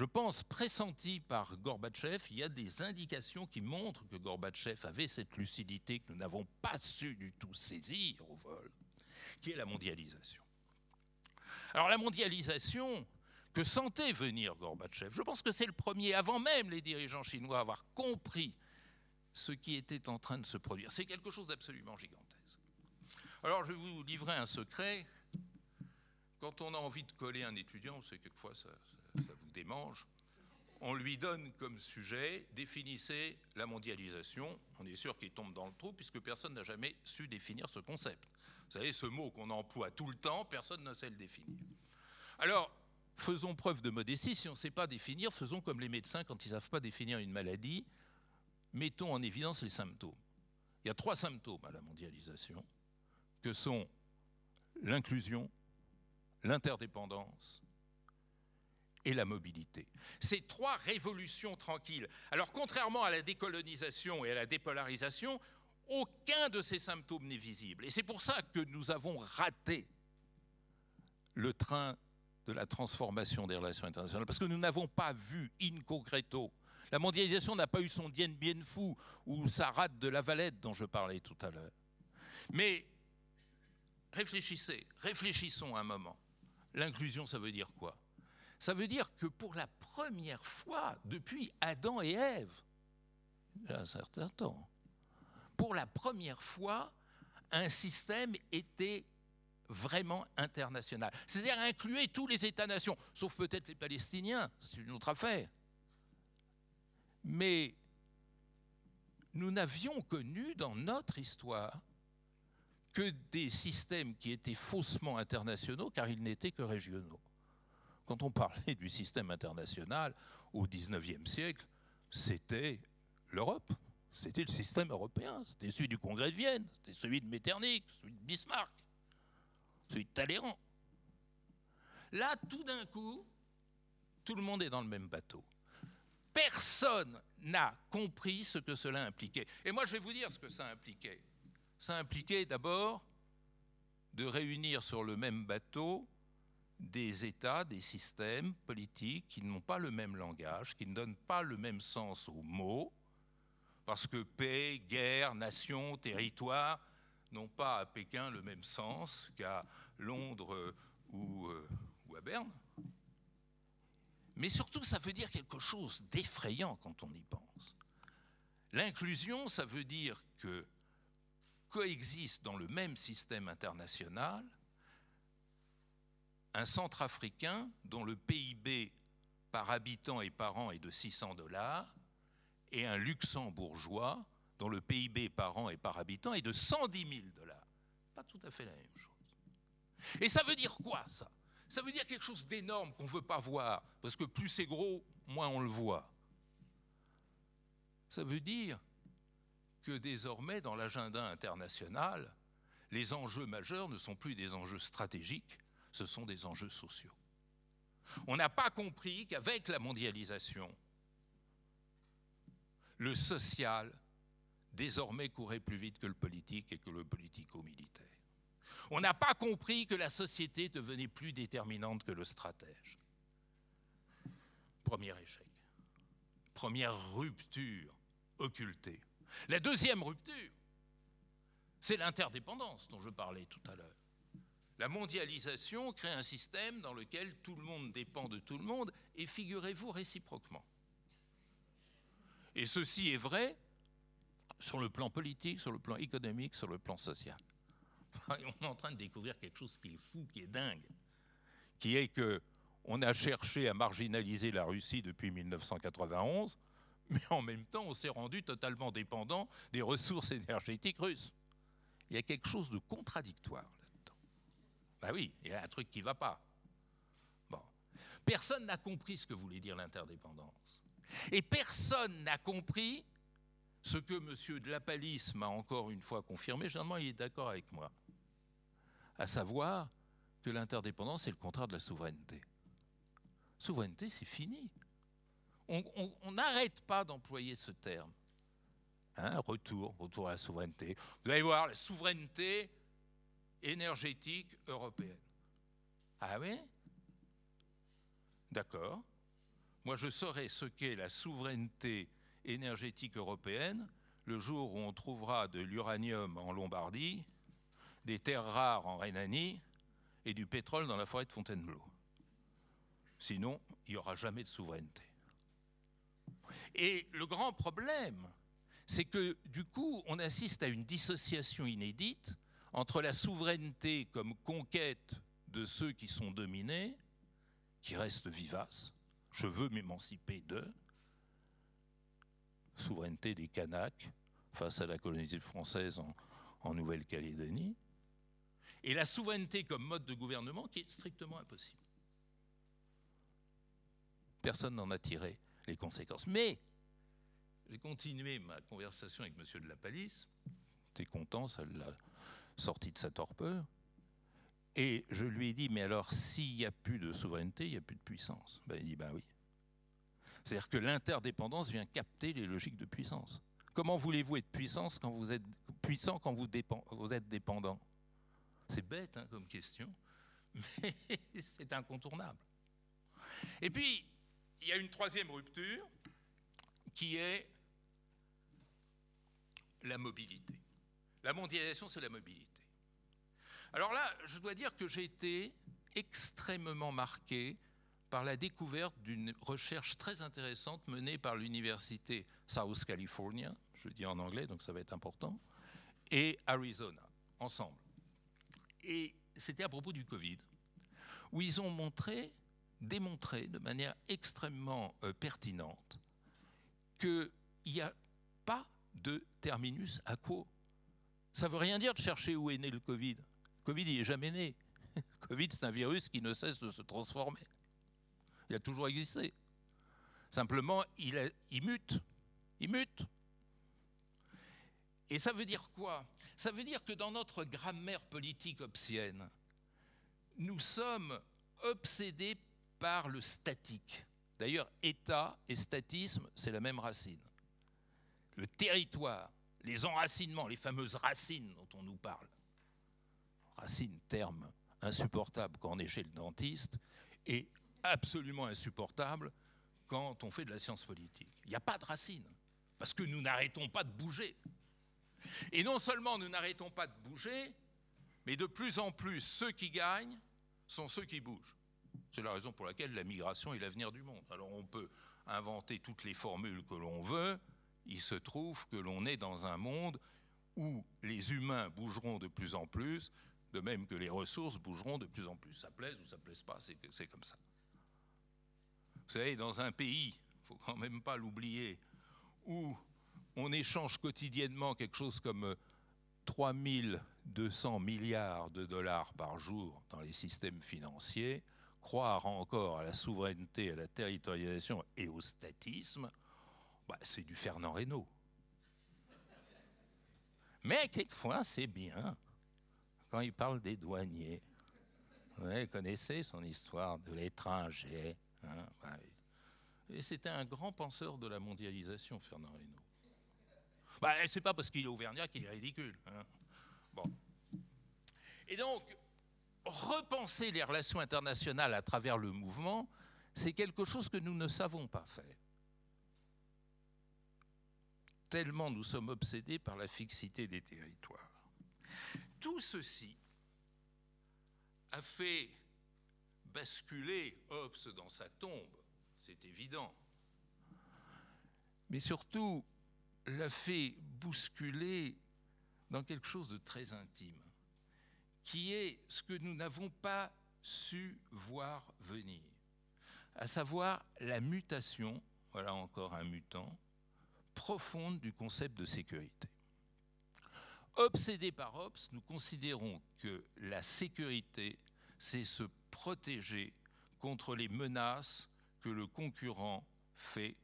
je pense, pressenti par Gorbatchev, il y a des indications qui montrent que Gorbatchev avait cette lucidité que nous n'avons pas su du tout saisir au vol, qui est la mondialisation. Alors la mondialisation que sentait venir Gorbatchev, je pense que c'est le premier, avant même les dirigeants chinois, à avoir compris ce qui était en train de se produire. C'est quelque chose d'absolument gigantesque. Alors je vais vous livrer un secret. Quand on a envie de coller un étudiant, c'est quelquefois ça, ça vous démange, on lui donne comme sujet, définissez la mondialisation. On est sûr qu'il tombe dans le trou puisque personne n'a jamais su définir ce concept. Vous savez, ce mot qu'on emploie tout le temps, personne ne sait le définir. Alors, faisons preuve de modestie. Si on ne sait pas définir, faisons comme les médecins quand ils ne savent pas définir une maladie. Mettons en évidence les symptômes. Il y a trois symptômes à la mondialisation, que sont l'inclusion, l'interdépendance et la mobilité. Ces trois révolutions tranquilles. Alors contrairement à la décolonisation et à la dépolarisation, aucun de ces symptômes n'est visible. Et c'est pour ça que nous avons raté le train de la transformation des relations internationales, parce que nous n'avons pas vu in concreto. La mondialisation n'a pas eu son Dien Bien Phu ou sa rate de la Valette dont je parlais tout à l'heure. Mais réfléchissez, réfléchissons un moment. L'inclusion, ça veut dire quoi? Ça veut dire que pour la première fois depuis Adam et Ève, il y a un certain temps, pour la première fois, un système était vraiment international. C'est-à-dire incluer tous les États-nations, sauf peut-être les Palestiniens, c'est une autre affaire. Mais nous n'avions connu dans notre histoire que des systèmes qui étaient faussement internationaux car ils n'étaient que régionaux. Quand on parlait du système international au XIXe siècle, c'était l'Europe, c'était le système européen, c'était celui du Congrès de Vienne, c'était celui de Metternich, celui de Bismarck, celui de Talleyrand. Là, tout d'un coup, tout le monde est dans le même bateau. Personne n'a compris ce que cela impliquait. Et moi, je vais vous dire ce que ça impliquait ça impliquait d'abord de réunir sur le même bateau des États, des systèmes politiques qui n'ont pas le même langage, qui ne donnent pas le même sens aux mots, parce que paix, guerre, nation, territoire n'ont pas à Pékin le même sens qu'à Londres ou, euh, ou à Berne. Mais surtout, ça veut dire quelque chose d'effrayant quand on y pense. L'inclusion, ça veut dire que coexistent dans le même système international un centrafricain dont le PIB par habitant et par an est de 600 dollars et un luxembourgeois dont le PIB par an et par habitant est de 110 000 dollars. Pas tout à fait la même chose. Et ça veut dire quoi ça? Ça veut dire quelque chose d'énorme qu'on ne veut pas voir, parce que plus c'est gros, moins on le voit. Ça veut dire que désormais, dans l'agenda international, les enjeux majeurs ne sont plus des enjeux stratégiques, ce sont des enjeux sociaux. On n'a pas compris qu'avec la mondialisation, le social désormais courait plus vite que le politique et que le politico-militaire. On n'a pas compris que la société devenait plus déterminante que le stratège. Premier échec. Première rupture occultée. La deuxième rupture, c'est l'interdépendance dont je parlais tout à l'heure. La mondialisation crée un système dans lequel tout le monde dépend de tout le monde, et figurez-vous réciproquement. Et ceci est vrai sur le plan politique, sur le plan économique, sur le plan social. On est en train de découvrir quelque chose qui est fou, qui est dingue, qui est que on a cherché à marginaliser la Russie depuis 1991 mais en même temps, on s'est rendu totalement dépendant des ressources énergétiques russes. Il y a quelque chose de contradictoire. Ben oui, il y a un truc qui ne va pas. Bon. Personne n'a compris ce que voulait dire l'interdépendance. Et personne n'a compris ce que M. de la Palisse m'a encore une fois confirmé. Généralement, il est d'accord avec moi. À savoir que l'interdépendance est le contraire de la souveraineté. Souveraineté, c'est fini on n'arrête pas d'employer ce terme. Hein, retour, retour à la souveraineté. Vous allez voir, la souveraineté énergétique européenne. Ah oui? D'accord. Moi, je saurai ce qu'est la souveraineté énergétique européenne le jour où on trouvera de l'uranium en Lombardie, des terres rares en Rhénanie et du pétrole dans la forêt de Fontainebleau. Sinon, il n'y aura jamais de souveraineté. Et le grand problème, c'est que du coup, on assiste à une dissociation inédite entre la souveraineté comme conquête de ceux qui sont dominés, qui restent vivaces, je veux m'émanciper d'eux, souveraineté des Kanaks face à la colonisation française en, Nouvelle-Calédonie, et la souveraineté comme mode de gouvernement qui est strictement impossible. Personne n'en a tiré les conséquences. Mais j'ai continué ma conversation avec M. de la Palisse. T'es content, ça l'a sorti de sa torpeur. Et je lui ai dit, mais alors s'il n'y a plus de souveraineté, il n'y a plus de puissance. Ben, il dit, ben oui. C'est-à-dire que l'interdépendance vient capter les logiques de puissance. Comment voulez-vous être puissance quand vous êtes puissant quand vous, êtes dépendant? C'est bête hein, comme question, mais c'est incontournable. Et puis, il y a une troisième rupture qui est la mobilité. La mondialisation, c'est la mobilité. Alors là, je dois dire que j'ai été extrêmement marqué par la découverte d'une recherche très intéressante menée par l'université South California, je dis en anglais, donc ça va être important, et Arizona, ensemble. Et c'était à propos du Covid, où ils ont montré, démontré de manière extrêmement euh, pertinente qu'il n'y a pas de terminus à quo. Ça ne veut rien dire de chercher où est né le Covid. Le Covid, il n'est jamais né. Le Covid, c'est un virus qui ne cesse de se transformer. Il a toujours existé. Simplement, il, mute. Il mute. Et ça veut dire quoi? Ça veut dire que dans notre grammaire politique obsienne, nous sommes obsédés par le statique. D'ailleurs, État et statisme, c'est la même racine. Le territoire, les enracinements, les fameuses racines dont on nous parle. Racine, terme insupportable quand on est chez le dentiste et absolument insupportable quand on fait de la science politique. Il n'y a pas de racine, parce que nous n'arrêtons pas de bouger. Et non seulement nous n'arrêtons pas de bouger, mais de plus en plus, ceux qui gagnent sont ceux qui bougent. C'est la raison pour laquelle la migration est l'avenir du monde. Alors on peut inventer toutes les formules que l'on veut, il se trouve que l'on est dans un monde où les humains bougeront de plus en plus, de même que les ressources bougeront de plus en plus. Ça plaise ou ça plaise pas, c'est comme ça. Vous savez, dans un pays, il ne faut quand même pas l'oublier, où on échange quotidiennement quelque chose comme 3200 milliards de dollars par jour dans les systèmes financiers, croire encore à la souveraineté, à la territorialisation et au statisme, bah, c'est du Fernand Reynaud. Mais quelquefois, c'est bien quand il parle des douaniers. Vous connaissez son histoire de l'étranger. Hein, et c'était un grand penseur de la mondialisation, Fernand Reynaud. Bah, c'est pas parce qu'il est auvergnat qu'il est ridicule. Hein. Bon. Et donc, repenser les relations internationales à travers le mouvement, c'est quelque chose que nous ne savons pas faire. Tellement nous sommes obsédés par la fixité des territoires. Tout ceci a fait basculer Hobbes dans sa tombe, c'est évident. Mais surtout, l'a fait bousculer dans quelque chose de très intime, qui est ce que nous n'avons pas su voir venir, à savoir la mutation, voilà encore un mutant, profonde du concept de sécurité. Obsédés par Hobbes, nous considérons que la sécurité, c'est se protéger contre les menaces que le concurrent fait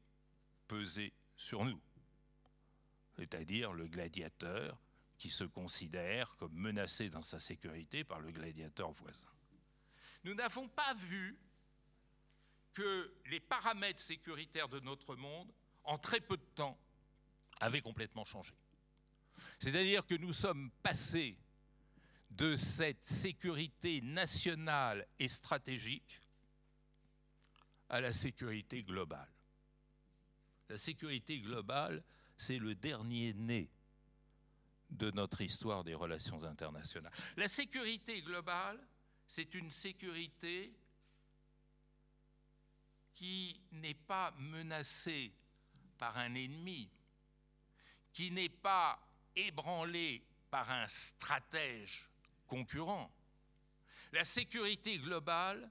peser sur nous c'est-à-dire le gladiateur qui se considère comme menacé dans sa sécurité par le gladiateur voisin. Nous n'avons pas vu que les paramètres sécuritaires de notre monde, en très peu de temps, avaient complètement changé. C'est-à-dire que nous sommes passés de cette sécurité nationale et stratégique à la sécurité globale. La sécurité globale, c'est le dernier né de notre histoire des relations internationales. La sécurité globale, c'est une sécurité qui n'est pas menacée par un ennemi, qui n'est pas ébranlée par un stratège concurrent. La sécurité globale,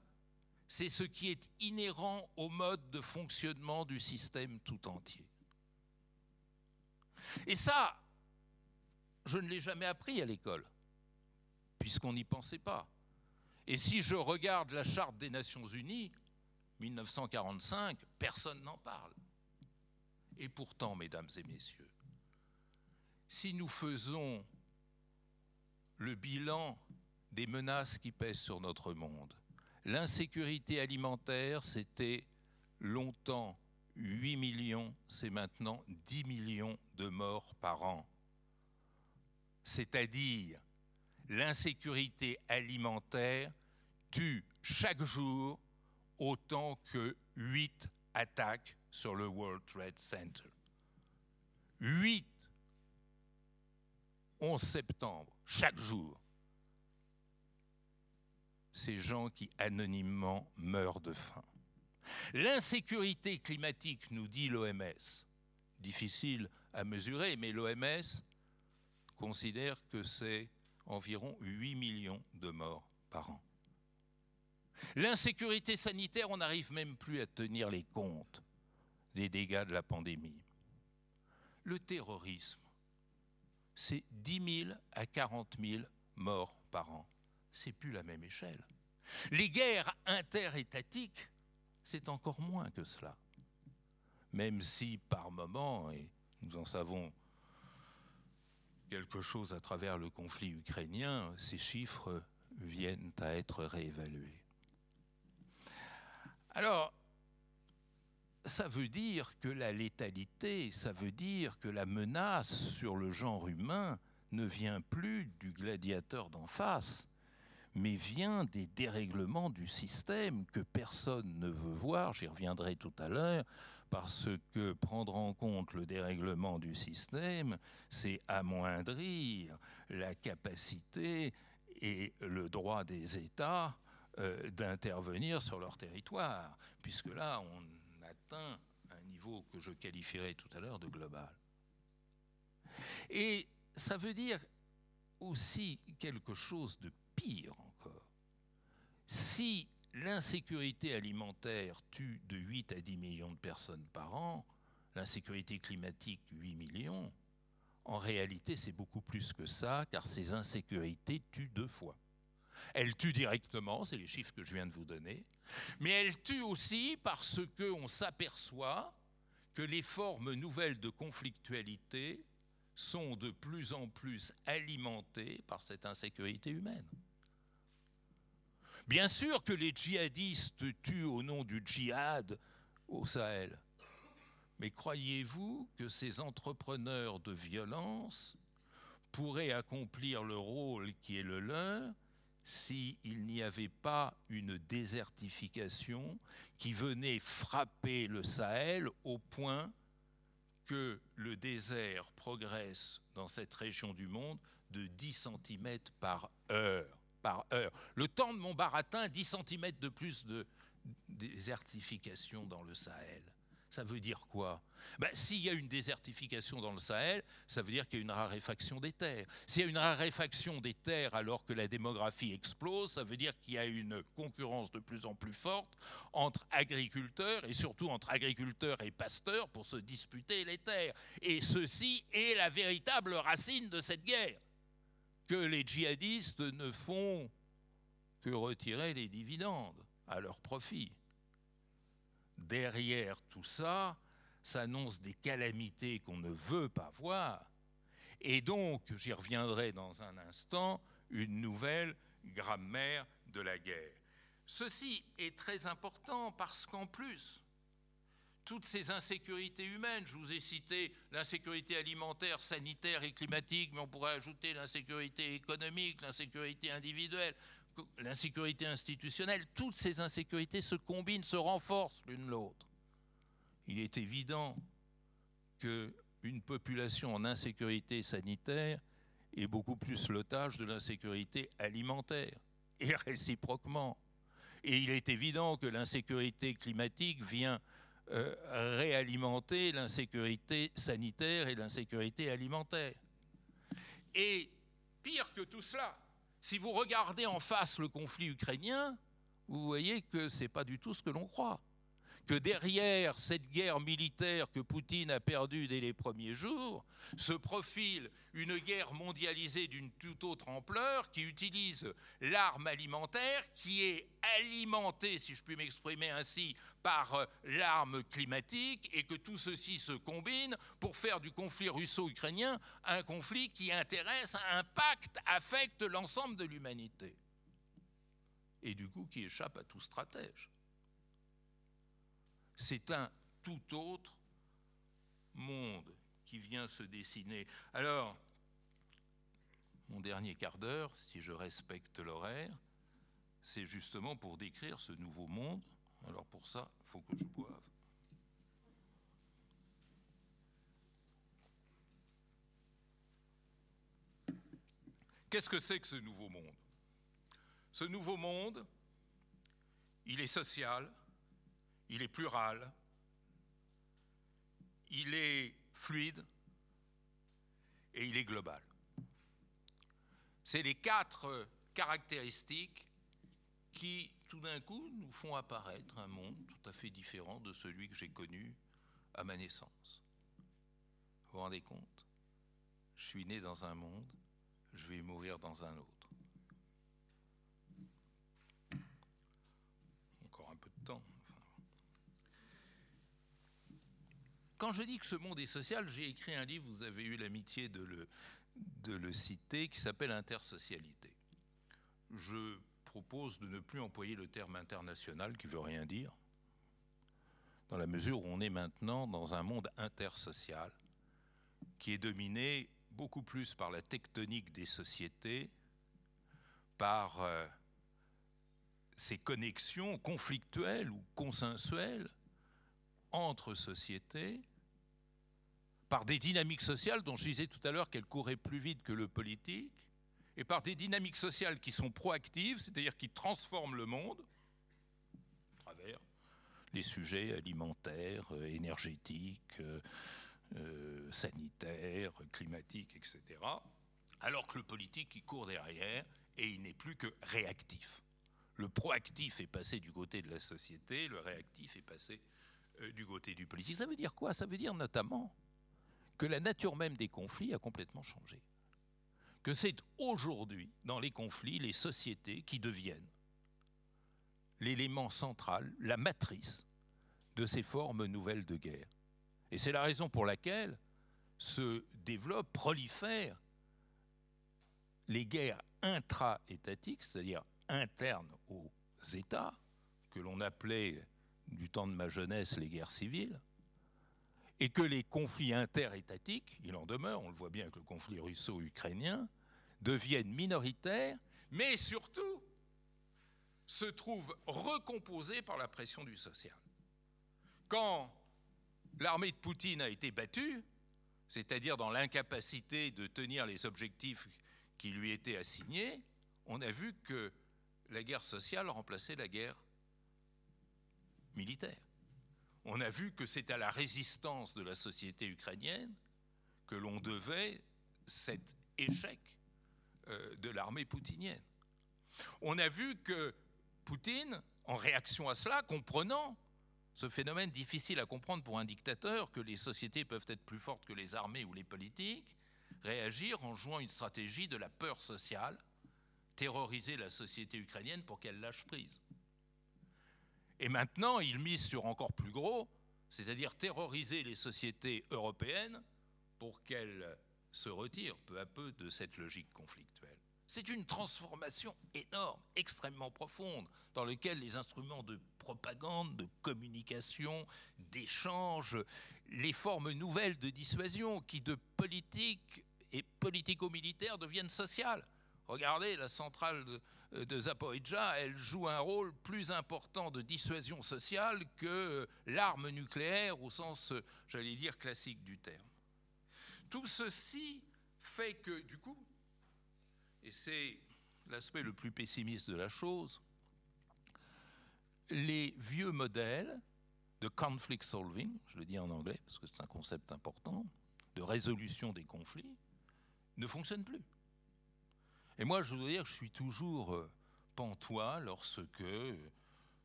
c'est ce qui est inhérent au mode de fonctionnement du système tout entier. Et ça, je ne l'ai jamais appris à l'école, puisqu'on n'y pensait pas. Et si je regarde la Charte des Nations Unies, 1945, personne n'en parle. Et pourtant, mesdames et messieurs, si nous faisons le bilan des menaces qui pèsent sur notre monde, l'insécurité alimentaire, c'était longtemps 8 millions, c'est maintenant 10 millions de morts par an. C'est-à-dire, l'insécurité alimentaire tue chaque jour autant que 8 attaques sur le World Trade Center. 8 11 septembre, chaque jour, ces gens qui anonymement meurent de faim. L'insécurité climatique, nous dit l'OMS, difficile à mesurer, mais l'OMS considère que c'est environ 8 millions de morts par an. L'insécurité sanitaire, on n'arrive même plus à tenir les comptes des dégâts de la pandémie. Le terrorisme, c'est 10 000 à 40 000 morts par an. C'est plus la même échelle. Les guerres interétatiques, c'est encore moins que cela. Même si par moment, et nous en savons quelque chose à travers le conflit ukrainien, ces chiffres viennent à être réévalués. Alors, ça veut dire que la létalité, ça veut dire que la menace sur le genre humain ne vient plus du gladiateur d'en face, mais vient des dérèglements du système que personne ne veut voir, j'y reviendrai tout à l'heure, parce que prendre en compte le dérèglement du système, c'est amoindrir la capacité et le droit des États euh, d'intervenir sur leur territoire, puisque là, on un niveau que je qualifierais tout à l'heure de global. Et ça veut dire aussi quelque chose de pire encore. Si l'insécurité alimentaire tue de 8 à 10 millions de personnes par an, l'insécurité climatique 8 millions, en réalité c'est beaucoup plus que ça, car ces insécurités tuent deux fois. Elles tuent directement, c'est les chiffres que je viens de vous donner, mais elles tuent aussi parce qu'on s'aperçoit que les formes nouvelles de conflictualité sont de plus en plus alimentées par cette insécurité humaine. Bien sûr que les djihadistes tuent au nom du djihad au Sahel. Mais croyez-vous que ces entrepreneurs de violence pourraient accomplir le rôle qui est le leur s'il n'y avait pas une désertification qui venait frapper le Sahel au point que le désert progresse dans cette région du monde de 10 cm par heure heure. Le temps de Montbaratin, 10 cm de plus de désertification dans le Sahel. Ça veut dire quoi? Ben, S'il y a une désertification dans le Sahel, ça veut dire qu'il y a une raréfaction des terres. S'il y a une raréfaction des terres alors que la démographie explose, ça veut dire qu'il y a une concurrence de plus en plus forte entre agriculteurs et surtout entre agriculteurs et pasteurs pour se disputer les terres. Et ceci est la véritable racine de cette guerre que les djihadistes ne font que retirer les dividendes à leur profit. Derrière tout ça s'annoncent des calamités qu'on ne veut pas voir, et donc, j'y reviendrai dans un instant, une nouvelle grammaire de la guerre. Ceci est très important parce qu'en plus, toutes ces insécurités humaines. Je vous ai cité l'insécurité alimentaire, sanitaire et climatique, mais on pourrait ajouter l'insécurité économique, l'insécurité individuelle, l'insécurité institutionnelle. Toutes ces insécurités se combinent, se renforcent l'une l'autre. Il est évident qu'une population en insécurité sanitaire est beaucoup plus l'otage de l'insécurité alimentaire, et réciproquement. Et il est évident que l'insécurité climatique vient euh, réalimenter l'insécurité sanitaire et l'insécurité alimentaire. Et pire que tout cela, si vous regardez en face le conflit ukrainien, vous voyez que ce n'est pas du tout ce que l'on croit. Que derrière cette guerre militaire que Poutine a perdue dès les premiers jours, se profile une guerre mondialisée d'une toute autre ampleur qui utilise l'arme alimentaire, qui est alimentée, si je puis m'exprimer ainsi, par euh, l'arme climatique, et que tout ceci se combine pour faire du conflit russo-ukrainien un conflit qui intéresse, impacte, affecte l'ensemble de l'humanité. Et du coup qui échappe à tout stratège c'est un tout autre monde qui vient se dessiner. Alors, mon dernier quart d'heure, si je respecte l'horaire, c'est justement pour décrire ce nouveau monde. Alors pour ça, il faut que je boive. Qu'est-ce que c'est que ce nouveau monde? Ce nouveau monde, il est social, il est plural, il est fluide et il est global. C'est les quatre caractéristiques qui, tout d'un coup, nous font apparaître un monde tout à fait différent de celui que j'ai connu à ma naissance. Vous vous rendez compte? Je suis né dans un monde, je vais mourir dans un autre. Quand je dis que ce monde est social, j'ai écrit un livre, vous avez eu l'amitié de le, citer, qui s'appelle Intersocialité. Je propose de ne plus employer le terme international qui veut rien dire, dans la mesure où on est maintenant dans un monde intersocial qui est dominé beaucoup plus par la tectonique des sociétés, par euh, ces connexions conflictuelles ou consensuelles entre sociétés par des dynamiques sociales dont je disais tout à l'heure qu'elles couraient plus vite que le politique, et par des dynamiques sociales qui sont proactives, c'est-à-dire qui transforment le monde à travers les sujets alimentaires, euh, énergétiques, euh, euh, sanitaires, climatiques, etc. Alors que le politique, il court derrière et il n'est plus que réactif. Le proactif est passé du côté de la société, le réactif est passé du côté du politique. Ça veut dire quoi? Ça veut dire notamment que la nature même des conflits a complètement changé. Que c'est aujourd'hui, dans les conflits, les sociétés qui deviennent l'élément central, la matrice de ces formes nouvelles de guerre. Et c'est la raison pour laquelle se développent, prolifèrent les guerres intra-étatiques, c'est-à-dire internes aux États, que l'on appelait du temps de ma jeunesse les guerres civiles, et que les conflits interétatiques, il en demeure, on le voit bien avec le conflit russo-ukrainien, deviennent minoritaires, mais surtout se trouvent recomposés par la pression du social. Quand l'armée de Poutine a été battue, c'est-à-dire dans l'incapacité de tenir les objectifs qui lui étaient assignés, on a vu que la guerre sociale remplaçait la guerre militaire. On a vu que c'est à la résistance de la société ukrainienne que l'on devait cet échec euh, de l'armée poutinienne. On a vu que Poutine, en réaction à cela, comprenant ce phénomène difficile à comprendre pour un dictateur, que les sociétés peuvent être plus fortes que les armées ou les politiques, réagir en jouant une stratégie de la peur sociale, terroriser la société ukrainienne pour qu'elle lâche prise. Et maintenant, il mise sur encore plus gros, c'est-à-dire terroriser les sociétés européennes pour qu'elles se retirent peu à peu de cette logique conflictuelle. C'est une transformation énorme, extrêmement profonde, dans laquelle les instruments de propagande, de communication, d'échange, les formes nouvelles de dissuasion qui de politique et politico-militaire deviennent sociales. Regardez, la centrale de, euh, de Zaporizhzhia, elle joue un rôle plus important de dissuasion sociale que l'arme nucléaire au sens, j'allais dire, classique du terme. Tout ceci fait que, du coup, et c'est l'aspect le plus pessimiste de la chose, les vieux modèles de conflict solving, je le dis en anglais parce que c'est un concept important, de résolution des conflits, ne fonctionnent plus. Et moi, je veux dire que je suis toujours euh, pantois lorsque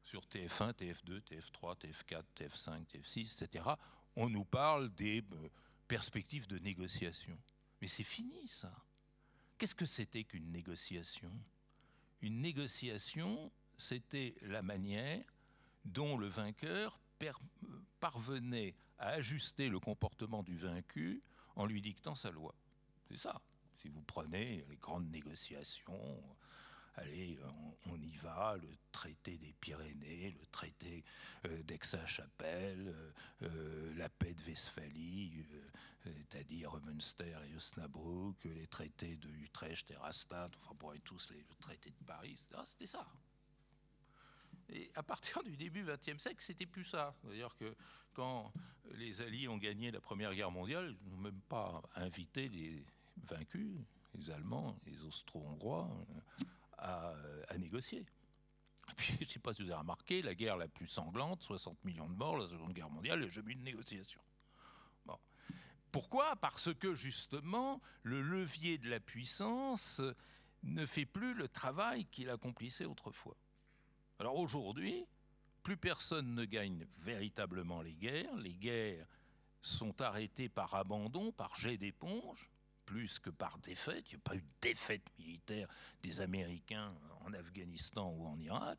sur TF1, TF2, TF3, TF4, TF5, TF6, etc., on nous parle des euh, perspectives de négociation. Mais c'est fini ça. Qu'est-ce que c'était qu'une négociation? Une négociation, c'était la manière dont le vainqueur parvenait à ajuster le comportement du vaincu en lui dictant sa loi. C'est ça. Si vous prenez les grandes négociations, allez, on, y va, le traité des Pyrénées, le traité euh, d'Aix-la-Chapelle, euh, euh, la paix de Westphalie, c'est-à-dire Münster et Osnabrück, les traités de Utrecht et Rastatt, enfin pour tous les traités de Paris, c'était ça. Et à partir du début XXe siècle, c'était plus ça. C'est-à-dire que quand les Alliés ont gagné la Première Guerre mondiale, ils n'ont même pas invité les vaincus, les Allemands, les Austro-Hongrois, à, négocier. puis, je ne sais pas si vous avez remarqué, la guerre la plus sanglante, 60 millions de morts, la Seconde Guerre mondiale, il n'y a jamais eu de négociation. Pourquoi? Parce que justement, le levier de la puissance ne fait plus le travail qu'il accomplissait autrefois. Alors aujourd'hui, plus personne ne gagne véritablement les guerres. Les guerres sont arrêtées par abandon, par jet d'éponge plus que par défaite. Il n'y a pas eu de défaite militaire des Américains en Afghanistan ou en Irak.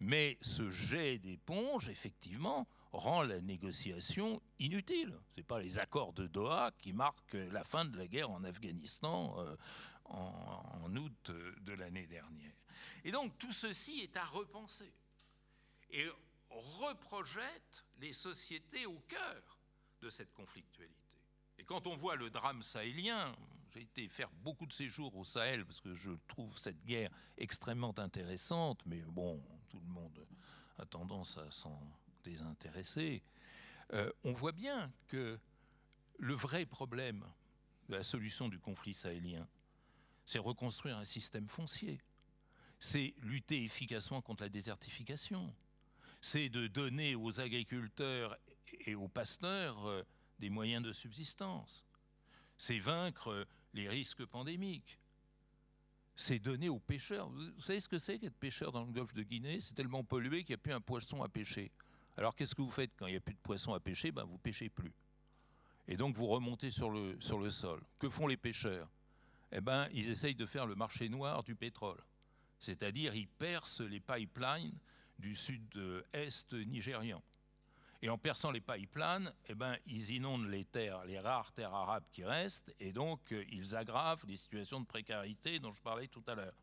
Mais ce jet d'éponge, effectivement, rend la négociation inutile. Ce n'est pas les accords de Doha qui marquent la fin de la guerre en Afghanistan euh, en, août de l'année dernière. Et donc tout ceci est à repenser et reprojette les sociétés au cœur de cette conflictualité. Quand on voit le drame sahélien, j'ai été faire beaucoup de séjours au Sahel parce que je trouve cette guerre extrêmement intéressante, mais bon, tout le monde a tendance à s'en désintéresser. Euh, on voit bien que le vrai problème de la solution du conflit sahélien, c'est reconstruire un système foncier, c'est lutter efficacement contre la désertification, c'est de donner aux agriculteurs et aux pasteurs euh, des moyens de subsistance. C'est vaincre les risques pandémiques. C'est donner aux pêcheurs. Vous savez ce que c'est qu'être pêcheur dans le golfe de Guinée? C'est tellement pollué qu'il n'y a plus un poisson à pêcher. Alors qu'est-ce que vous faites quand il n'y a plus de poisson à pêcher? Ben, Vous pêchez plus. Et donc vous remontez sur le, sur le sol. Que font les pêcheurs? Eh ben, ils essayent de faire le marché noir du pétrole. C'est-à-dire ils percent les pipelines du sud-est nigérian. Et en perçant les pipelines, eh ben, ils inondent les terres, les rares terres arabes qui restent, et donc euh, ils aggravent les situations de précarité dont je parlais tout à l'heure.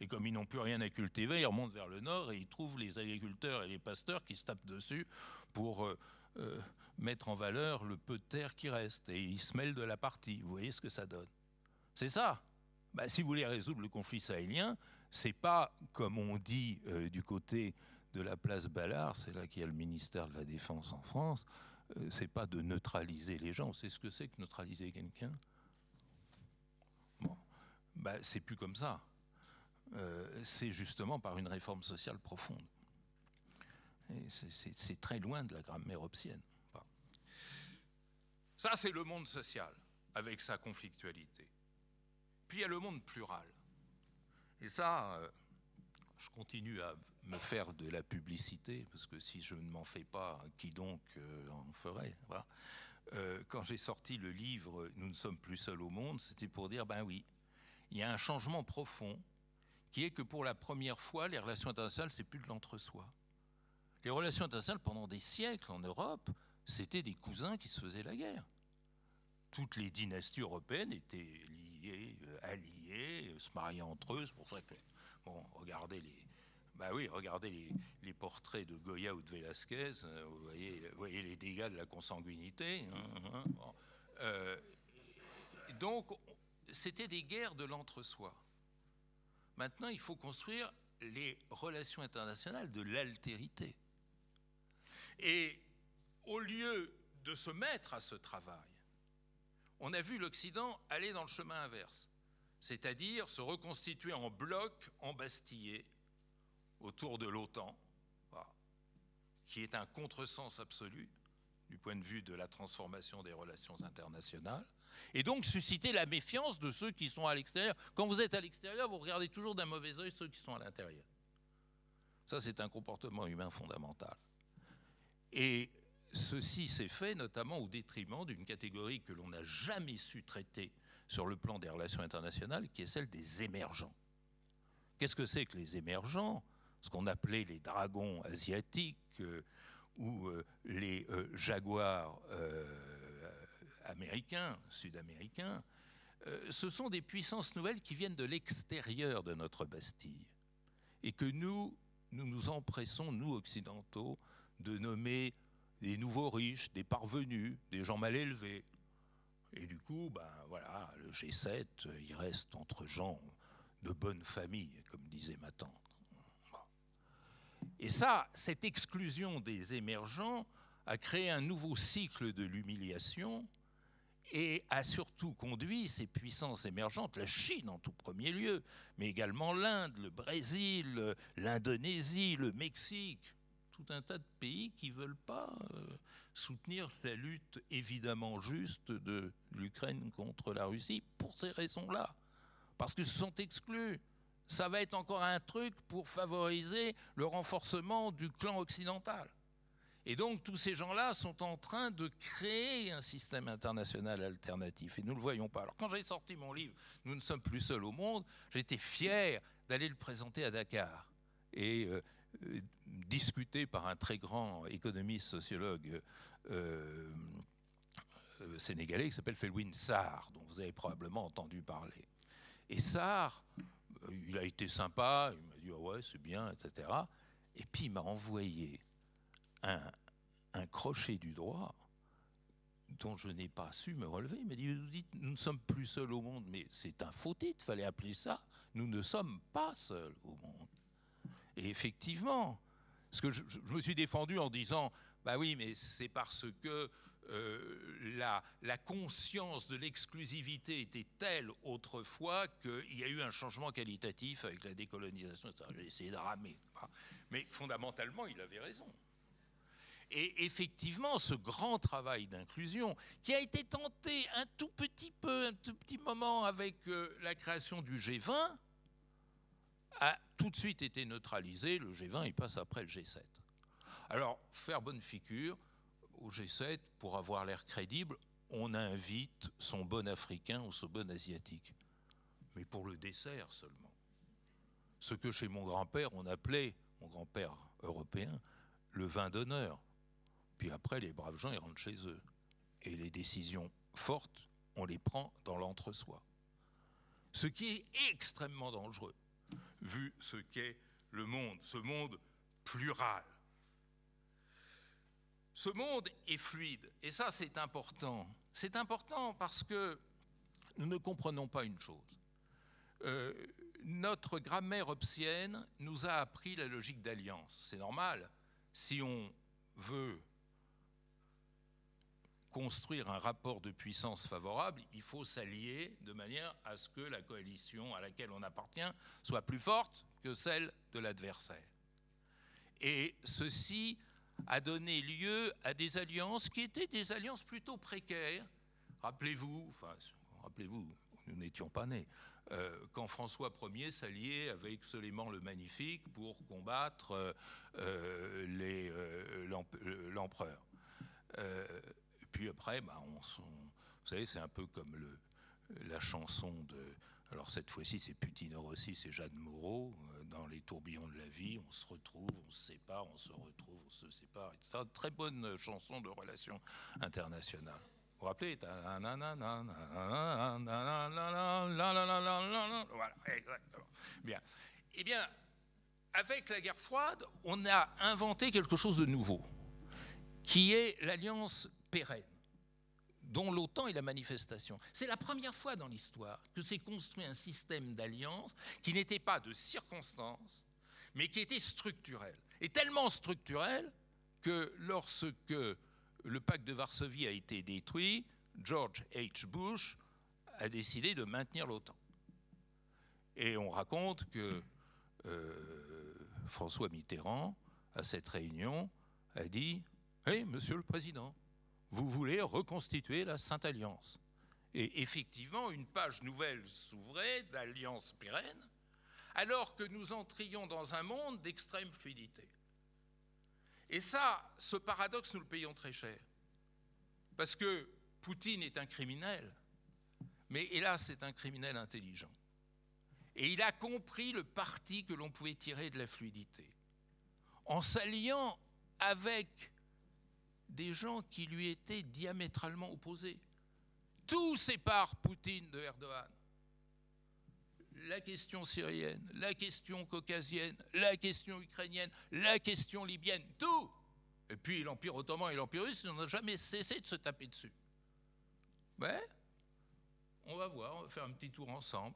Et comme ils n'ont plus rien à cultiver, ils remontent vers le nord et ils trouvent les agriculteurs et les pasteurs qui se tapent dessus pour euh, euh, mettre en valeur le peu de terre qui reste. Et ils se mêlent de la partie. Vous voyez ce que ça donne? C'est ça. Bah, si vous voulez résoudre le conflit sahélien, c'est pas comme on dit du côté de la place Ballard, c'est là qu'il y a le ministère de la Défense en France, euh, c'est pas de neutraliser les gens. C'est ce que c'est que neutraliser quelqu'un Bon, bah, c'est plus comme ça. Euh, c'est justement par une réforme sociale profonde. C'est très loin de la grammaire obscienne. Ça, c'est le monde social, avec sa conflictualité. Puis il y a le monde plural. Et ça, euh, je continue à me faire de la publicité, parce que si je ne m'en fais pas, qui donc euh, en ferait euh, Quand j'ai sorti le livre Nous ne sommes plus seuls au monde, c'était pour dire, ben oui, il y a un changement profond qui est que pour la première fois, les relations internationales, c'est plus de l'entre-soi. Les relations internationales, pendant des siècles en Europe, c'était des cousins qui se faisaient la guerre. Toutes les dynasties européennes étaient liées, euh, alliées, se mariaient entre eux. C'est pour ça que, bon, regardez les, bah oui, regardez les, portraits de Goya ou de Velázquez, euh, vous voyez, voyez les dégâts de la consanguinité. Hein, hein, euh, donc, c'était des guerres de l'entre-soi. Maintenant, il faut construire les relations internationales de l'altérité. Et au lieu de se mettre à ce travail, on a vu l'Occident aller dans le chemin inverse, c'est-à-dire se reconstituer en bloc embastillé autour de l'OTAN, qui est un contresens absolu du point de vue de la transformation des relations internationales, et donc susciter la méfiance de ceux qui sont à l'extérieur. Quand vous êtes à l'extérieur, vous regardez toujours d'un mauvais œil ceux qui sont à l'intérieur. Ça, c'est un comportement humain fondamental. Et ceci s'est fait notamment au détriment d'une catégorie que l'on n'a jamais su traiter sur le plan des relations internationales, qui est celle des émergents. Qu'est-ce que c'est que les émergents? Ce qu'on appelait les dragons asiatiques euh, ou euh, les euh, jaguars américains, sud-américains. ce sont des puissances nouvelles qui viennent de l'extérieur de notre Bastille et que nous, nous nous empressons, nous occidentaux, de nommer des nouveaux riches, des parvenus, des gens mal élevés. Et du coup, ben voilà, le G7, il reste entre gens de bonne famille, comme disait ma tante. Et ça, cette exclusion des émergents a créé un nouveau cycle de l'humiliation et a surtout conduit ces puissances émergentes, la Chine en tout premier lieu, mais également l'Inde, le Brésil, l'Indonésie, le Mexique, tout un tas de pays qui ne veulent pas euh, soutenir la lutte évidemment juste de l'Ukraine contre la Russie pour ces raisons-là parce qu'ils se sont exclus. Ça va être encore un truc pour favoriser le renforcement du clan occidental. Et donc tous ces gens-là sont en train de créer un système international alternatif. Et nous ne le voyons pas. Alors quand j'ai sorti mon livre, Nous ne sommes plus seuls au monde, j'étais fier d'aller le présenter à Dakar. Et euh, euh, discuté par un très grand économiste sociologue euh, sénégalais qui s'appelle Felwin Sarr, dont vous avez probablement entendu parler. Et Sarr, il a été sympa, il m'a dit ah ouais, c'est bien, etc. Et puis il m'a envoyé un, crochet du droit dont je n'ai pas su me relever. Il m'a dit, vous dites, nous ne sommes plus seuls au monde, mais c'est un faux titre, fallait appeler ça. Nous ne sommes pas seuls au monde. Et effectivement, ce que je, je, me suis défendu en disant, bah oui, mais c'est parce que euh, la, conscience de l'exclusivité était telle autrefois qu'il y a eu un changement qualitatif avec la décolonisation. J'ai essayé de ramer. Mais fondamentalement, il avait raison. Et effectivement, ce grand travail d'inclusion, qui a été tenté un tout petit peu, un tout petit moment avec euh, la création du G20, a tout de suite été neutralisé. Le G20, il passe après le G7. Alors, faire bonne figure, au G7, pour avoir l'air crédible, on invite son bon africain ou son bon asiatique. Mais pour le dessert seulement. Ce que chez mon grand-père, on appelait, mon grand-père européen, le vin d'honneur. Puis après, les braves gens, ils rentrent chez eux. Et les décisions fortes, on les prend dans l'entre-soi. Ce qui est extrêmement dangereux, vu ce qu'est le monde, ce monde plural ce monde est fluide. Et ça, c'est important. C'est important parce que nous ne comprenons pas une chose. Euh, notre grammaire obsienne nous a appris la logique d'alliance. C'est normal. Si on veut construire un rapport de puissance favorable, il faut s'allier de manière à ce que la coalition à laquelle on appartient soit plus forte que celle de l'adversaire. Et ceci a donné lieu à des alliances qui étaient des alliances plutôt précaires. Rappelez-vous, enfin, rappelez-vous, nous n'étions pas nés, euh, quand François Ier s'alliait avec Soléman le Magnifique pour combattre euh, euh, l'empereur. puis après, bah, on, vous savez, c'est un peu comme le, la chanson de alors cette fois-ci, c'est Putino aussi, c'est Jeanne Moreau. Dans les tourbillons de la vie, on se retrouve, on se sépare, on se retrouve, on se sépare, etc. Très bonne chanson de relations internationales. Vous vous rappelez? Voilà, exactement. Bien. Eh bien, avec la guerre froide, on a inventé quelque chose de nouveau, qui est l'alliance pérenne dont l'OTAN est la manifestation. C'est la première fois dans l'histoire que s'est construit un système d'alliance qui n'était pas de circonstances, mais qui était structurel. Et tellement structurel que lorsque le pacte de Varsovie a été détruit, George H. Bush a décidé de maintenir l'OTAN. Et on raconte que euh, François Mitterrand, à cette réunion, a dit Hé, monsieur le Président, vous voulez reconstituer la Sainte Alliance. Et effectivement, une page nouvelle s'ouvrait d'alliance pérenne, alors que nous entrions dans un monde d'extrême fluidité. Et ça, ce paradoxe, nous le payons très cher. Parce que Poutine est un criminel, mais hélas, c'est un criminel intelligent. Et il a compris le parti que l'on pouvait tirer de la fluidité, en s'alliant avec des gens qui lui étaient diamétralement opposés. Tout sépare Poutine de Erdogan. La question syrienne, la question caucasienne, la question ukrainienne, la question libyenne, tout. Et puis l'Empire ottoman et l'Empire russe n'ont jamais cessé de se taper dessus. Mais on va voir, on va faire un petit tour ensemble.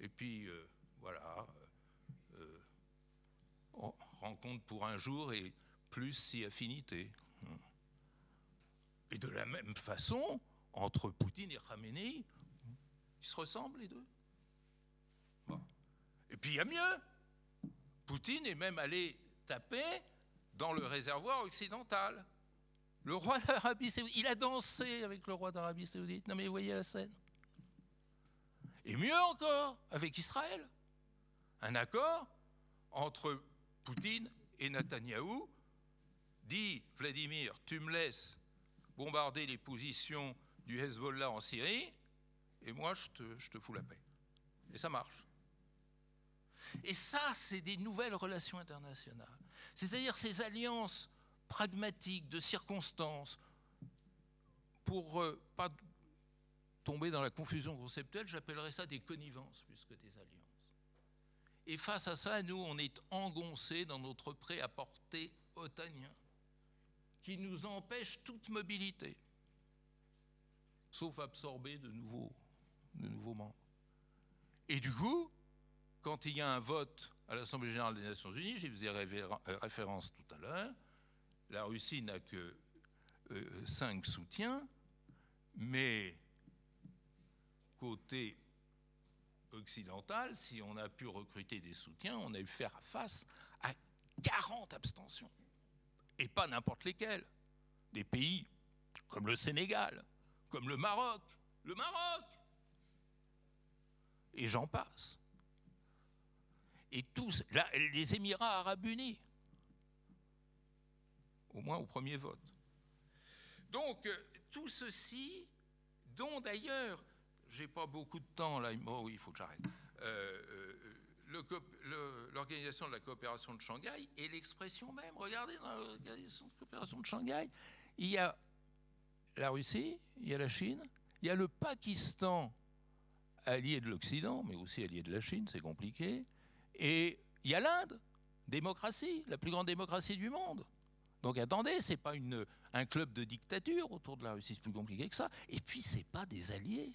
Et puis euh, voilà, euh, on rencontre pour un jour et plus si affinité. Et de la même façon, entre Poutine et Khamenei, ils se ressemblent les deux. Et puis il y a mieux. Poutine est même allé taper dans le réservoir occidental. Le roi d'Arabie Saoudite, il a dansé avec le roi d'Arabie Saoudite. Non mais vous voyez la scène. Et mieux encore, avec Israël. Un accord entre Poutine et Netanyahou dit Vladimir, tu me laisses bombarder les positions du Hezbollah en Syrie, et moi je te, fous la paix. Et ça marche. Et ça, c'est des nouvelles relations internationales. C'est-à-dire ces alliances pragmatiques, de circonstances, pour euh, pas tomber dans la confusion conceptuelle, j'appellerais ça des connivences plus que des alliances. Et face à ça, nous, on est engoncés dans notre prêt-à-porter otanien, qui nous empêche toute mobilité, sauf absorber de nouveaux, membres. Et du coup, quand il y a un vote à l'Assemblée générale des Nations Unies, j'y faisais référence tout à l'heure, la Russie n'a que euh, cinq soutiens, mais côté occidental, si on a pu recruter des soutiens, on a eu faire face à 40 abstentions. Et pas n'importe lesquels. Des pays comme le Sénégal, comme le Maroc, le Maroc. Et j'en passe. Et tous, les Émirats arabes unis, au moins au premier vote. Donc, euh, tout ceci, dont d'ailleurs j'ai pas beaucoup de temps là. Oh il faut que j'arrête. Euh, euh, l'organisation de la coopération de Shanghai et l'expression même. Regardez dans l'organisation de coopération de Shanghai, il y a la Russie, il y a la Chine, il y a le Pakistan, allié de l'Occident, mais aussi allié de la Chine, c'est compliqué, et il y a l'Inde, démocratie, la plus grande démocratie du monde. Donc attendez, c'est pas une, un club de dictature autour de la Russie, c'est plus compliqué que ça. Et puis c'est pas des alliés.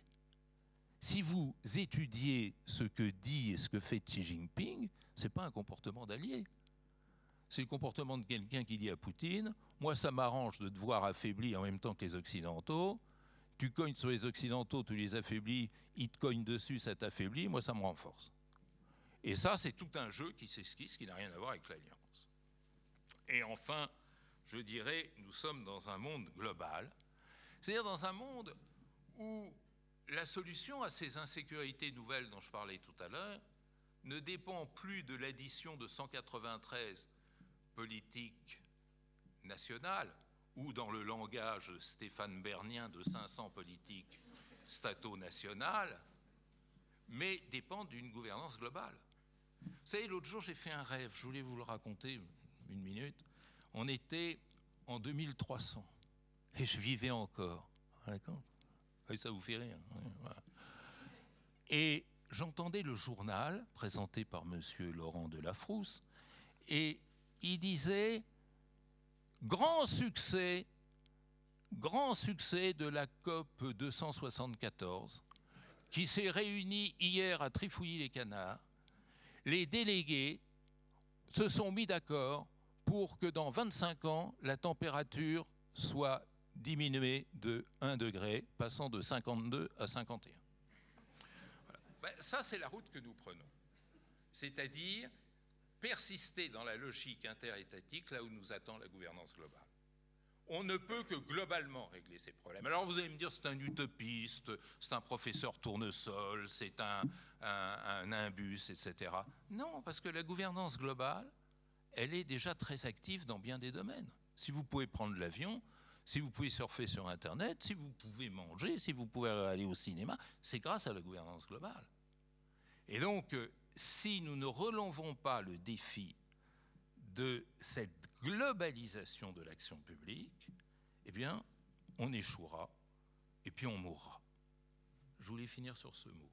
Si vous étudiez ce que dit et ce que fait Xi Jinping, ce n'est pas un comportement d'allié. C'est le comportement de quelqu'un qui dit à Poutine Moi, ça m'arrange de te voir affaibli en même temps que les Occidentaux. Tu cognes sur les Occidentaux, tu les affaiblis, ils te cognent dessus, ça t'affaiblit, moi, ça me renforce. Et ça, c'est tout un jeu qui s'esquisse, qui n'a rien à voir avec l'alliance. Et enfin, je dirais, nous sommes dans un monde global, c'est-à-dire dans un monde où la solution à ces insécurités nouvelles dont je parlais tout à l'heure ne dépend plus de l'addition de 193 politiques nationales ou dans le langage Stéphane Bernien de 500 politiques stato-nationales, mais dépend d'une gouvernance globale. Vous savez, l'autre jour, j'ai fait un rêve, je voulais vous le raconter une minute. On était en 2300 et je vivais encore. Ça vous fait rire. Et j'entendais le journal présenté par M. Laurent Delafrousse, et il disait grand succès, grand succès de la COP 274, qui s'est réunie hier à Trifouilly-les-Canards. Les délégués se sont mis d'accord pour que dans 25 ans, la température soit diminuer de 1 degré, passant de 52 à 51. Ben, ça, c'est la route que nous prenons. C'est-à-dire persister dans la logique interétatique là où nous attend la gouvernance globale. on ne peut que globalement régler ces problèmes. Alors vous allez me dire, c'est un utopiste, c'est un professeur tournesol, c'est un, un, imbus, etc. Non, parce que la gouvernance globale, elle est déjà très active dans bien des domaines. Si vous pouvez prendre l'avion, si vous pouvez surfer sur Internet, si vous pouvez manger, si vous pouvez aller au cinéma, c'est grâce à la gouvernance globale. Et donc, euh, si nous ne relevons pas le défi de cette globalisation de l'action publique, eh bien, on échouera et puis on mourra. Je voulais finir sur ce mot.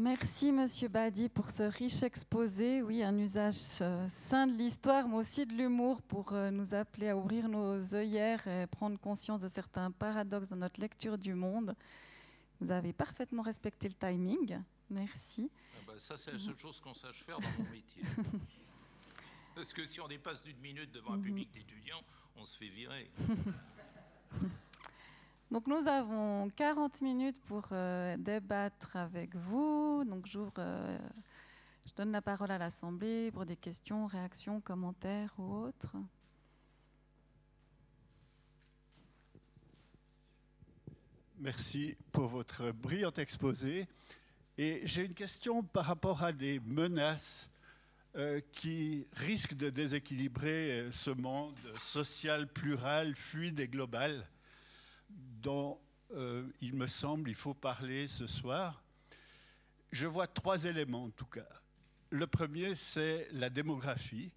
Merci, Monsieur Badi, pour ce riche exposé. Oui, un usage euh, sain de l'histoire, mais aussi de l'humour pour euh, nous appeler à ouvrir nos œillères et prendre conscience de certains paradoxes dans notre lecture du monde. Vous avez parfaitement respecté le timing. Merci. Ah bah, ça, c'est la seule chose qu'on sache faire dans mon métier. Parce que si on dépasse d'une minute devant un mhm. public d'étudiants, on se fait virer. Donc nous avons 40 minutes pour euh, débattre avec vous. Donc euh, je donne la parole à l'Assemblée pour des questions, réactions, commentaires ou autres. Merci pour votre brillant exposé. Et j'ai une question par rapport à des menaces euh, qui risquent de déséquilibrer ce monde social, plural, fluide et global dont euh, il me semble il faut parler ce soir. Je vois trois éléments en tout cas. Le premier, c'est la démographie,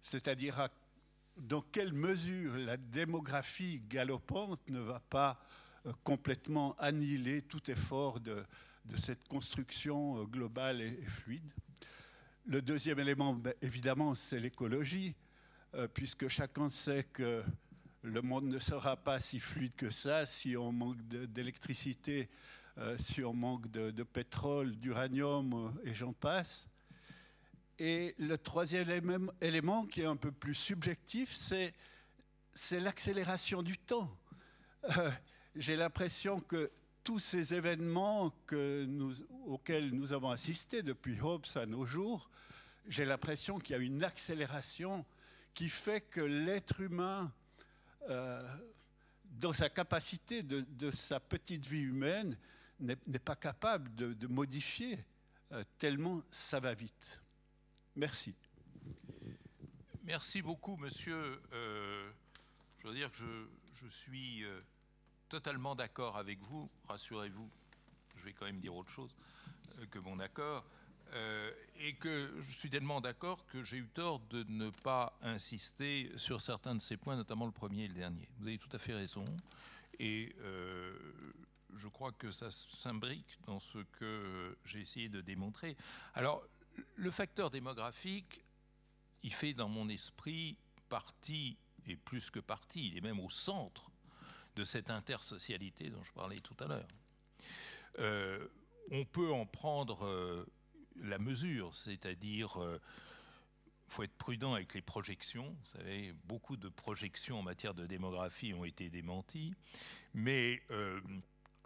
c'est-à-dire dans quelle mesure la démographie galopante ne va pas euh, complètement annihiler tout effort de, cette construction euh, globale et, fluide. Le deuxième élément, ben, évidemment, c'est l'écologie, puisque chacun sait que le monde ne sera pas si fluide que ça si on manque d'électricité, euh, si on manque de, pétrole, d'uranium euh, et j'en passe. Et le troisième élément qui est un peu plus subjectif, c'est, l'accélération du temps. Euh, j'ai l'impression que tous ces événements auxquels nous avons assisté depuis Hobbes à nos jours, j'ai l'impression qu'il y a une accélération qui fait que l'être humain euh, dans sa capacité de, sa petite vie humaine, n'est pas capable de, modifier euh, tellement ça va vite. Merci. Merci beaucoup, monsieur. Euh, je veux dire que je, je suis totalement d'accord avec vous. Rassurez-vous, je vais quand même dire autre chose que mon accord. Euh, et que je suis tellement d'accord que j'ai eu tort de ne pas insister sur certains de ces points, notamment le premier et le dernier. Vous avez tout à fait raison. Et euh, je crois que ça s'imbrique dans ce que j'ai essayé de démontrer. Alors, le facteur démographique, il fait dans mon esprit partie, et plus que partie, il est même au centre de cette intersocialité dont je parlais tout à l'heure. Euh, on peut en prendre la mesure, c'est-à-dire euh, faut être prudent avec les projections. Vous savez, beaucoup de projections en matière de démographie ont été démenties, mais euh,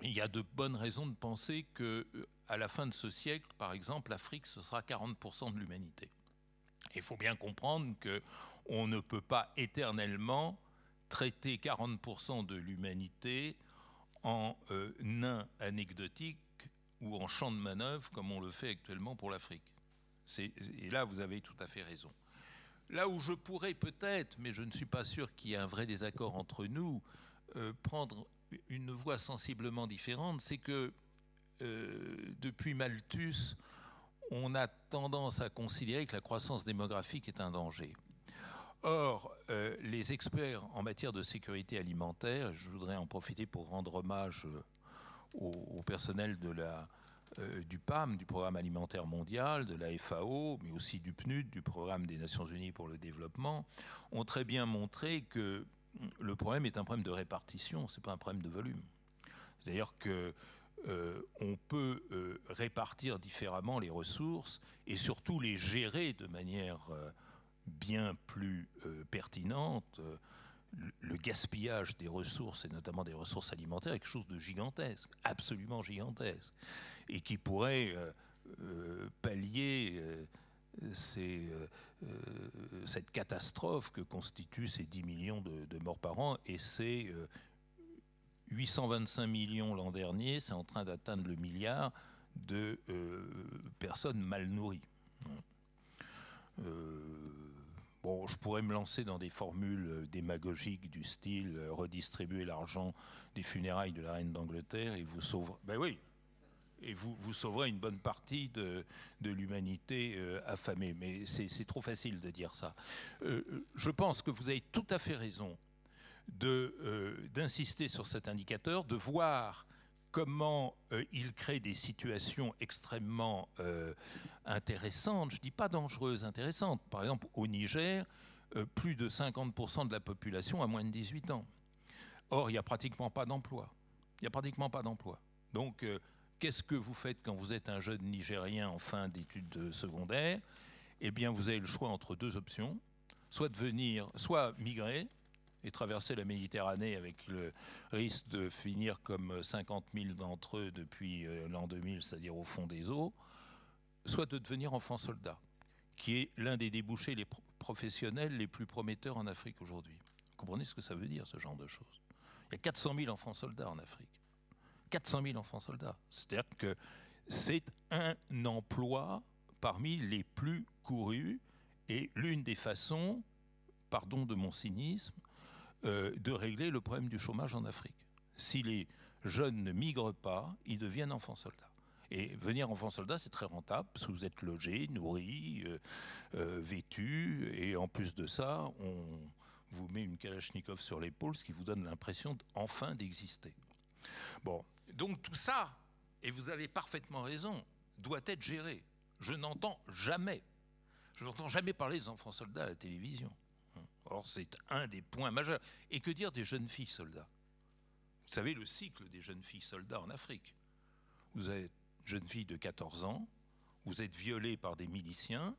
il y a de bonnes raisons de penser que euh, à la fin de ce siècle, par exemple, l'Afrique ce sera 40% de l'humanité. Il faut bien comprendre que on ne peut pas éternellement traiter 40% de l'humanité en nain anecdotique ou en champ de manœuvre comme on le fait actuellement pour l'Afrique. Et là, vous avez tout à fait raison. Là où je pourrais peut-être, mais je ne suis pas sûr qu'il y ait un vrai désaccord entre nous, euh, prendre une voie sensiblement différente, c'est que euh, depuis Malthus, on a tendance à considérer que la croissance démographique est un danger. Or, euh, les experts en matière de sécurité alimentaire, je voudrais en profiter pour rendre hommage au, personnel euh, du PAM, du Programme alimentaire mondial, de la FAO, mais aussi du PNUD, du Programme des Nations Unies pour le développement, ont très bien montré que le problème est un problème de répartition, ce n'est pas un problème de volume. C'est-à-dire que euh, on peut euh, répartir différemment les ressources et surtout les gérer de manière bien plus pertinente. Le gaspillage des ressources, et notamment des ressources alimentaires, est quelque chose de gigantesque, absolument gigantesque, et qui pourrait pallier cette catastrophe que constituent ces 10 millions de, morts par an et ces 825 millions l'an dernier, c'est en train d'atteindre le milliard de euh, personnes mal nourries. Euh, bon, je pourrais me lancer dans des formules démagogiques du style euh, redistribuer l'argent des funérailles de la reine d'Angleterre et vous sauverez. Ben oui, et vous, vous sauverez une bonne partie de, l'humanité affamée. Mais c'est trop facile de dire ça. je pense que vous avez tout à fait raison euh, d'insister sur cet indicateur, de voir comment euh, il crée des situations extrêmement euh, intéressantes, je ne dis pas dangereuses, intéressantes. Par exemple, au Niger, plus de 50% de la population a moins de 18 ans. Or, il n'y a pratiquement pas d'emploi. Il n'y a pratiquement pas d'emploi. Donc, qu'est-ce que vous faites quand vous êtes un jeune Nigérien en fin d'études secondaires? Eh bien, vous avez le choix entre deux options. Soit de venir, soit migrer, et traverser la Méditerranée avec le risque de finir comme 50 000 d'entre eux depuis euh, l'an 2000, c'est-à-dire au fond des eaux, soit de devenir enfant soldat, qui est l'un des débouchés les professionnels les plus prometteurs en Afrique aujourd'hui. Vous comprenez ce que ça veut dire, ce genre de choses? Il y a 400 000 enfants soldats en Afrique. 400 000 enfants soldats. C'est-à-dire que c'est un emploi parmi les plus courus et l'une des façons, pardon de mon cynisme, euh, de régler le problème du chômage en Afrique. Si les jeunes ne migrent pas, ils deviennent enfants soldats. Et venir enfant soldat, c'est très rentable, parce que vous êtes logé, nourri, euh, euh, vêtu, et en plus de ça, on vous met une Kalachnikov sur l'épaule, ce qui vous donne l'impression enfin d'exister. Bon, donc tout ça, et vous avez parfaitement raison, doit être géré. Je n'entends jamais, je n'entends jamais parler des enfants soldats à la télévision. Or, c'est un des points majeurs. Et que dire des jeunes filles soldats? Vous savez le cycle des jeunes filles soldats en Afrique. Vous êtes jeune fille de 14 ans, vous êtes violée par des miliciens,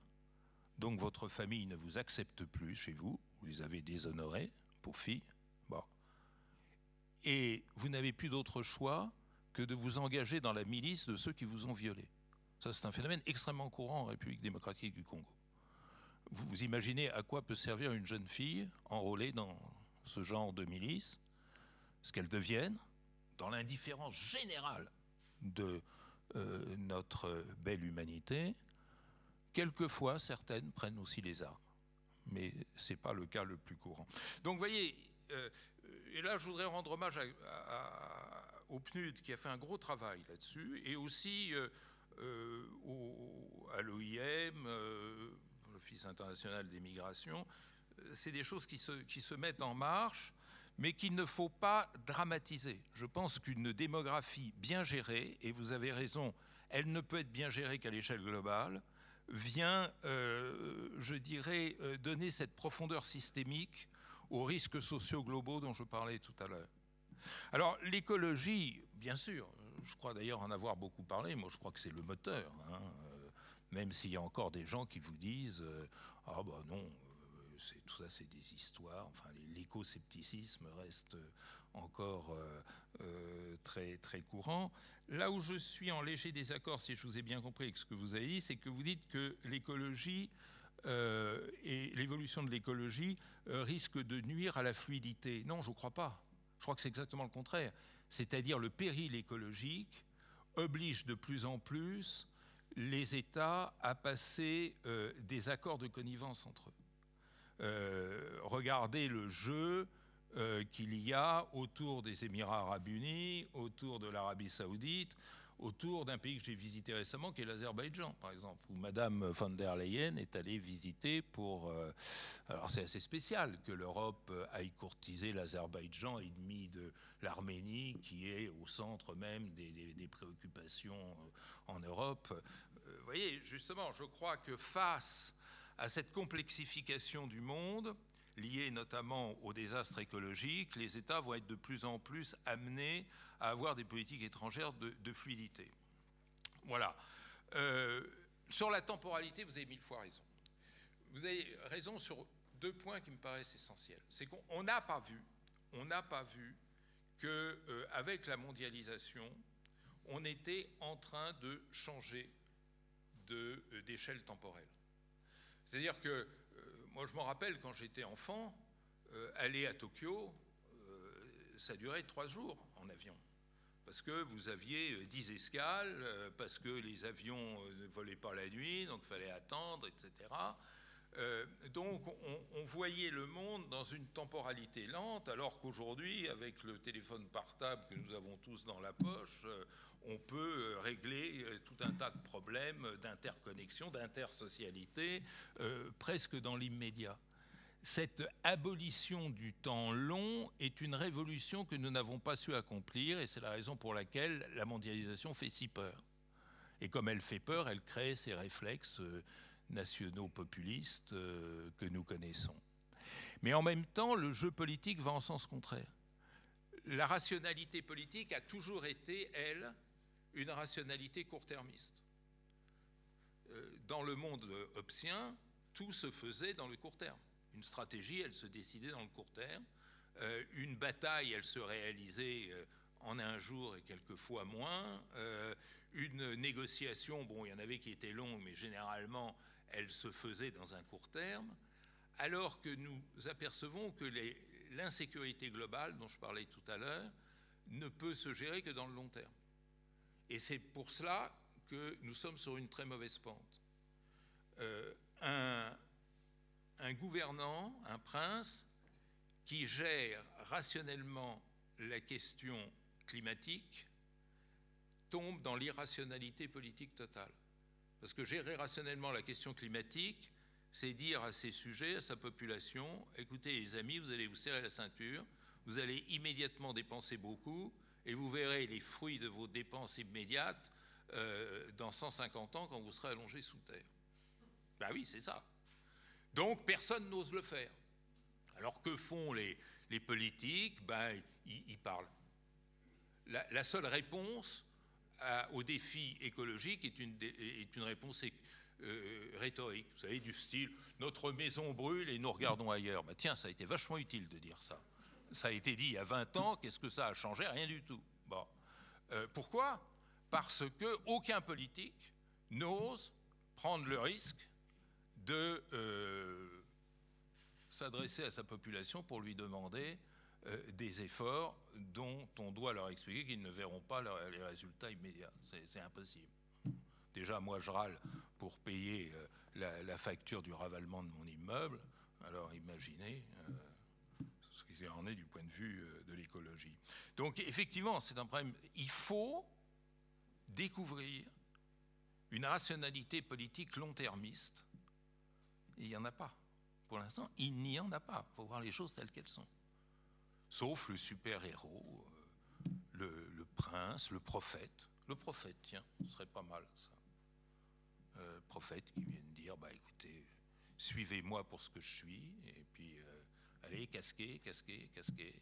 donc votre famille ne vous accepte plus chez vous, vous les avez déshonorées pour filles. Bon. Et vous n'avez plus d'autre choix que de vous engager dans la milice de ceux qui vous ont violé. Ça, c'est un phénomène extrêmement courant en République démocratique du Congo vous imaginez à quoi peut servir une jeune fille enrôlée dans ce genre de milice, ce qu'elle devienne, dans l'indifférence générale de euh, notre belle humanité. Quelquefois, certaines prennent aussi les armes, mais ce n'est pas le cas le plus courant. Donc, vous voyez, euh, et là, je voudrais rendre hommage au PNUD qui a fait un gros travail là-dessus, et aussi euh, à l'OIM l'Office international des migrations, euh, c'est des choses qui se, qui se mettent en marche, mais qu'il ne faut pas dramatiser. Je pense qu'une démographie bien gérée, et vous avez raison, elle ne peut être bien gérée qu'à l'échelle globale, vient, euh, je dirais, euh, donner cette profondeur systémique aux risques sociaux globaux dont je parlais tout à l'heure. Alors l'écologie, bien sûr, je crois d'ailleurs en avoir beaucoup parlé, moi je crois que c'est le moteur. Hein, même s'il y a encore des gens qui vous disent euh, ah bah non, euh, c'est tout ça c'est des histoires. Enfin, l'éco-scepticisme reste encore euh, très très courant. Là où je suis en léger désaccord, si je vous ai bien compris avec ce que vous avez dit, c'est que vous dites que l'écologie et l'évolution de l'écologie risque de nuire à la fluidité. Non, je ne crois pas. Je crois que c'est exactement le contraire. C'est-à-dire le péril écologique oblige de plus en plus les États à passer euh, des accords de connivence entre eux. Euh, regardez le jeu euh, qu'il y a autour des Émirats arabes unis, autour de l'Arabie saoudite, autour d'un pays que j'ai visité récemment, qui est l'Azerbaïdjan, par exemple, où Madame von der Leyen est allée visiter pour... alors c'est assez spécial que l'Europe aille courtiser l'Azerbaïdjan, ennemi de l'Arménie, qui est au centre même des, des préoccupations en Europe. Vous voyez, justement, je crois que face à cette complexification du monde, liée notamment au désastre écologique, les États vont être de plus en plus amenés à avoir des politiques étrangères de, fluidité. Voilà. Euh, sur la temporalité, vous avez mille fois raison. vous avez raison sur deux points qui me paraissent essentiels. C'est qu'on n'a pas vu, on n'a pas vu que euh, avec la mondialisation, on était en train de changer euh, d'échelle temporelle. C'est-à-dire que je me rappelle quand j'étais enfant, aller à Tokyo, ça durait trois jours en avion parce que vous aviez dix escales, parce que les avions ne volaient pas la nuit, donc il fallait attendre, etc. Euh, donc on, voyait le monde dans une temporalité lente, alors qu'aujourd'hui, avec le téléphone portable que nous avons tous dans la poche, euh, on peut euh, régler tout un tas de problèmes d'interconnexion, d'intersocialité, presque dans l'immédiat. Cette abolition du temps long est une révolution que nous n'avons pas su accomplir, et c'est la raison pour laquelle la mondialisation fait si peur. Et comme elle fait peur, elle crée ces réflexes nationaux populistes euh, que nous connaissons. Mais en même temps, le jeu politique va en sens contraire. La rationalité politique a toujours été, elle, une rationalité court-termiste. Euh, dans le monde hobbesien, tout se faisait dans le court terme. Une stratégie, elle se décidait dans le court terme. Euh, une bataille, elle se réalisait en un jour et quelquefois moins. une négociation, bon, il y en avait qui étaient longues, mais généralement, elle se faisait dans un court terme, alors que nous apercevons que l'insécurité globale dont je parlais tout à l'heure ne peut se gérer que dans le long terme. Et c'est pour cela que nous sommes sur une très mauvaise pente. Euh, un, un gouvernant, un prince, qui gère rationnellement la question climatique tombe dans l'irrationalité politique totale. Parce que gérer rationnellement la question climatique, c'est dire à ces sujets, à sa population, écoutez les amis, vous allez vous serrer la ceinture, vous allez immédiatement dépenser beaucoup, et vous verrez les fruits de vos dépenses immédiates euh, dans 150 ans quand vous serez allongé sous terre. Ben oui, c'est ça. Donc personne n'ose le faire. Alors que font les, les politiques? Ben, ils, parlent. La, seule réponse, au défi écologique est une, est une réponse euh, rhétorique, vous savez, du style notre maison brûle et nous regardons ailleurs. Bah, tiens, ça a été vachement utile de dire ça. Ça a été dit il y a 20 ans, qu'est-ce que ça a changé? Rien du tout. Bon. Euh, pourquoi? Parce que aucun politique n'ose prendre le risque de euh, s'adresser à sa population pour lui demander euh, des efforts dont on doit leur expliquer qu'ils ne verront pas les résultats immédiats. C'est impossible. Déjà, moi, je râle pour payer la, facture du ravalement de mon immeuble. Alors imaginez en est du point de vue de l'écologie. Donc effectivement, c'est un problème. Il faut découvrir une rationalité politique long-termiste. Il n'y en a pas. Pour l'instant, il n'y en a pas. Il faut voir les choses telles qu'elles sont sauf le super-héros, euh, le, prince, le prophète. Le prophète, tiens, ce serait pas mal ça. Euh, prophète qui vient dire, bah écoutez, suivez-moi pour ce que je suis, et puis euh, allez, casquez, casquez, casquez.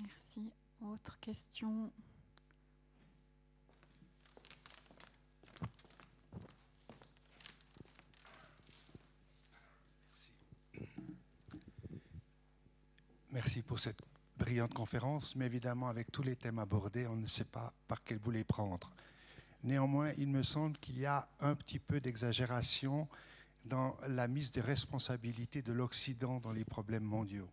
Merci. Autre question Merci pour cette brillante conférence, mais évidemment, avec tous les thèmes abordés, on ne sait pas par quel vous les prendre. Néanmoins, il me semble qu'il y a un petit peu d'exagération dans la mise des responsabilités de l'Occident dans les problèmes mondiaux.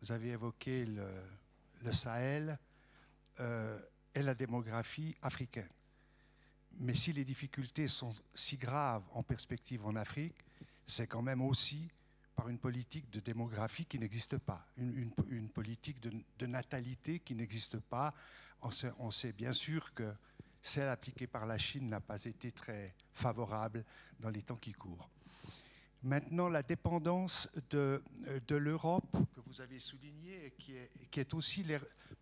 Vous avez évoqué le, Sahel euh, et la démographie africaine. Mais si les difficultés sont si graves en perspective en Afrique, c'est quand même aussi par une politique de démographie qui n'existe pas, une, politique de, natalité qui n'existe pas. On sait, bien sûr que celle appliquée par la Chine n'a pas été très favorable dans les temps qui courent. Maintenant, la dépendance de, de l'Europe, que vous avez soulignée, qui est, qui est aussi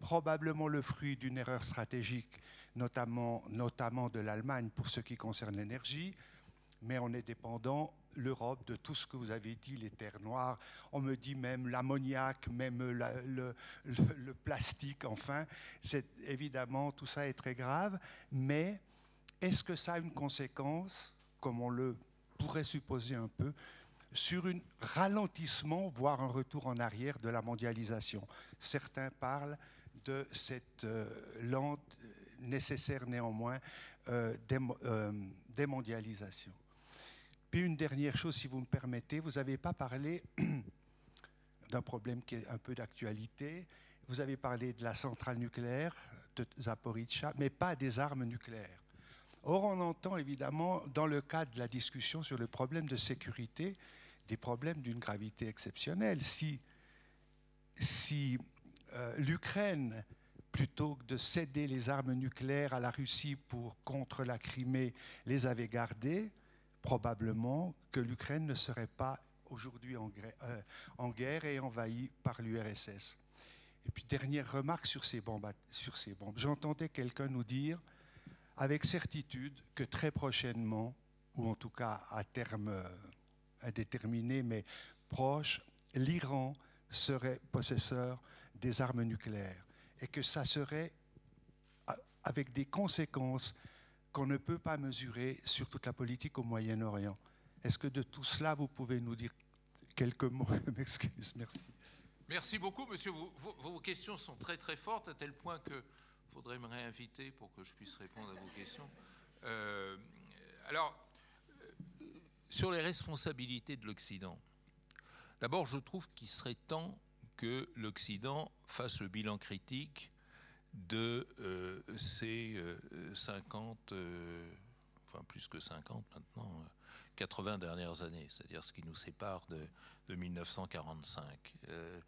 probablement le fruit d'une erreur stratégique, notamment, notamment de l'Allemagne pour ce qui concerne l'énergie, mais on est dépendant l'Europe de tout ce que vous avez dit, les terres noires. On me dit même l'ammoniac, même le, plastique, enfin. C'est, évidemment, tout ça est très grave, mais est-ce que ça a une conséquence, comme on le pourrait supposer un peu, sur un ralentissement, voire un retour en arrière de la mondialisation? Certains parlent de cette euh, lente, nécessaire néanmoins, euh, euh, démondialisation. Puis une dernière chose, si vous me permettez, vous n'avez pas parlé d'un problème qui est un peu d'actualité. Vous avez parlé de la centrale nucléaire de Zaporizhia, mais pas des armes nucléaires. Or, on entend évidemment, dans le cadre de la discussion sur le problème de sécurité, des problèmes d'une gravité exceptionnelle. Si, si euh, l'Ukraine, plutôt que de céder les armes nucléaires à la Russie pour contre la Crimée, les avait gardées, probablement que l'Ukraine ne serait pas aujourd'hui en, euh, guerre et envahie par l'URSS. Et puis, dernière remarque sur ces bombes. Sur ces bombes. J'entendais quelqu'un nous dire, avec certitude, que très prochainement, ou en tout cas à terme euh, indéterminé mais proche, l'Iran serait possesseur des armes nucléaires et que ça serait avec des conséquences qu'on ne peut pas mesurer sur toute la politique au Moyen-Orient. Est-ce que de tout cela, vous pouvez nous dire quelques mots Je m'excuse, merci. Merci beaucoup, monsieur. Vos, questions sont très très fortes, à tel point que faudrait me réinviter pour que je puisse répondre à vos questions. Euh, alors, euh, sur les responsabilités de l'Occident, d'abord, je trouve qu'il serait temps que l'Occident fasse le bilan critique de euh, ces 50, enfin plus que 50 maintenant, 80 dernières années, c'est-à-dire ce qui nous sépare de, 1945. Euh,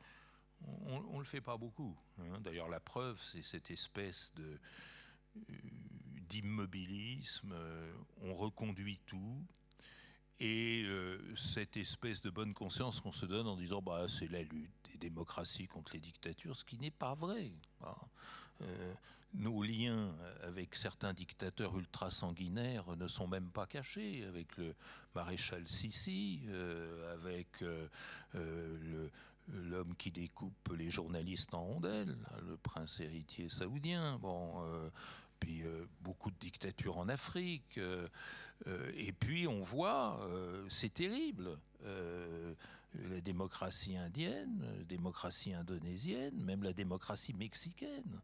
on ne le fait pas beaucoup. Hein. D'ailleurs, la preuve, c'est cette espèce de euh, d'immobilisme. Euh, on reconduit tout. Et cette espèce de bonne conscience qu'on se donne en disant bah, c'est la lutte des démocraties contre les dictatures, ce qui n'est pas vrai. Hein nos liens avec certains dictateurs ultra-sanguinaires ne sont même pas cachés, avec le maréchal Sissi, euh, avec euh, euh, l'homme qui découpe les journalistes en rondelles, le prince héritier saoudien, bon, puis beaucoup de dictatures en Afrique. et puis on voit, c'est terrible la démocratie indienne, la démocratie indonésienne, même la démocratie mexicaine,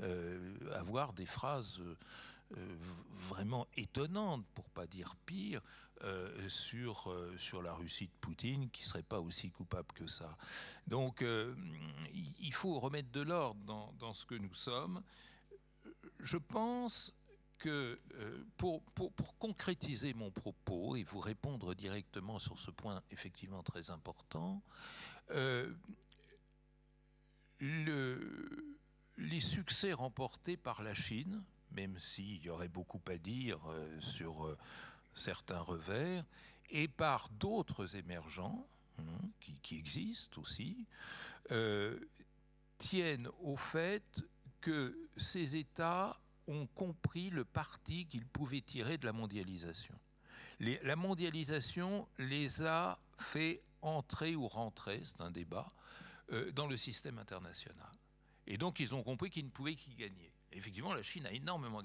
euh, avoir des phrases euh, vraiment étonnantes, pour pas dire pire, euh, sur, sur la Russie de Poutine, qui serait pas aussi coupable que ça. Donc il faut remettre de l'ordre dans, dans ce que nous sommes. Je pense que euh, pour, concrétiser mon propos et vous répondre directement sur ce point effectivement très important, euh, le, les succès remportés par la Chine, même s'il y aurait beaucoup à dire euh, sur certains revers, et par d'autres émergents, hein, qui, qui, existent aussi, tiennent au fait que ces États ont compris le parti qu'ils pouvaient tirer de la mondialisation. la mondialisation les a fait entrer ou rentrer, c'est un débat, euh, dans le système international. Et donc ils ont compris qu'ils ne pouvaient qu'y gagner. Effectivement, la Chine a énormément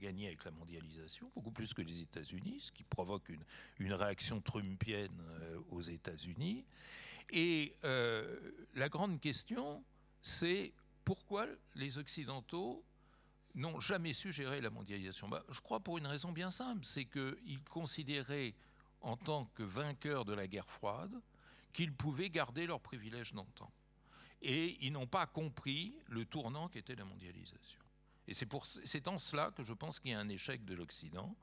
gagné avec la mondialisation, beaucoup plus que les États-Unis, ce qui provoque une, réaction trumpienne euh, aux États-Unis. Et euh, la grande question, c'est pourquoi les Occidentaux n'ont jamais su gérer la mondialisation bah, Je crois pour une raison bien simple, c'est qu'ils considéraient en tant que vainqueurs de la guerre froide qu'ils pouvaient garder leurs privilèges dans le temps. Et ils n'ont pas compris le tournant qu'était la mondialisation. Et c'est en cela que je pense qu'il y a un échec de l'Occident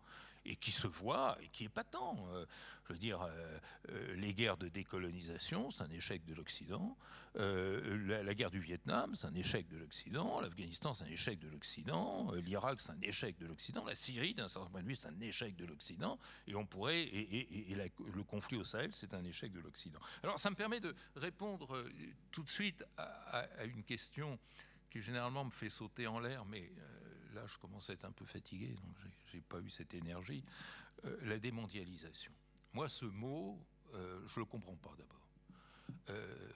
et qui se voit et qui est patent. Euh, je veux dire, euh, euh, les guerres de décolonisation, c'est un échec de l'Occident. La, guerre du Vietnam, c'est un échec de l'Occident. L'Afghanistan, c'est un échec de l'Occident. L'Irak, c'est un échec de l'Occident. La Syrie, d'un certain point de vue, c'est un échec de l'Occident. Et on pourrait, et, le conflit au Sahel, c'est un échec de l'Occident. Alors, ça me permet de répondre tout de suite à, une question qui généralement me fait sauter en l'air, mais là, je commence à être un peu fatigué, donc j'ai pas eu cette énergie. Euh, la démondialisation. Moi, ce mot, euh, je le comprends pas d'abord. Euh,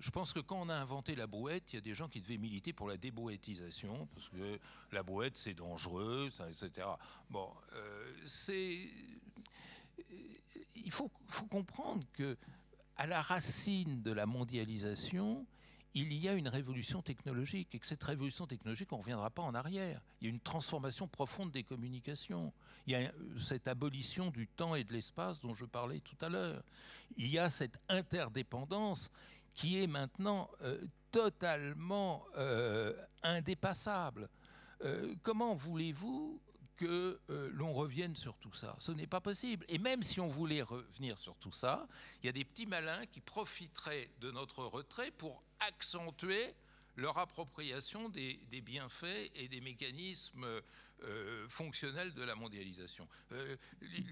je pense que quand on a inventé la brouette, il y a des gens qui devaient militer pour la débrouettisation, parce que la brouette c'est dangereux, etc. Bon, c'est. Il faut, faut comprendre que à la racine de la mondialisation, il y a une révolution technologique et que cette révolution technologique, on ne reviendra pas en arrière. Il y a une transformation profonde des communications. Il y a cette abolition du temps et de l'espace dont je parlais tout à l'heure. Il y a cette interdépendance qui est maintenant euh, totalement euh, indépassable. Euh, comment voulez-vous que euh, l'on revienne sur tout ça. Ce n'est pas possible. Et même si on voulait revenir sur tout ça, il y a des petits malins qui profiteraient de notre retrait pour accentuer leur appropriation des, bienfaits et des mécanismes euh, fonctionnels de la mondialisation. Euh,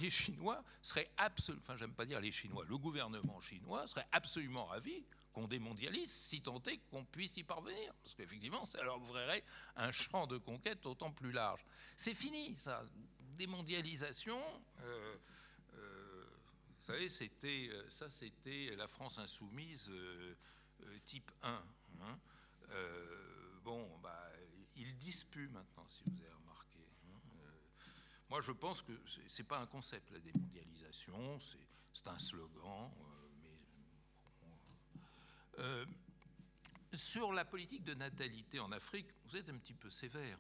les, Chinois seraient absolument, enfin j'aime pas dire les Chinois, le gouvernement chinois serait absolument ravi qu'on démondialise, si tant est qu'on puisse y parvenir. Parce qu'effectivement, ça leur ouvrirait un champ de conquête d'autant plus large. C'est fini, ça. Démondialisation. Euh, euh, vous savez, c'était, euh, ça, c'était la France insoumise type 1. Hein. bon, bah, il dispute maintenant, si vous avez remarqué. Hein. moi, je pense que c'est, n'est pas un concept, la démondialisation, c'est un slogan. Euh, sur la politique de natalité en Afrique, vous êtes un petit peu sévère,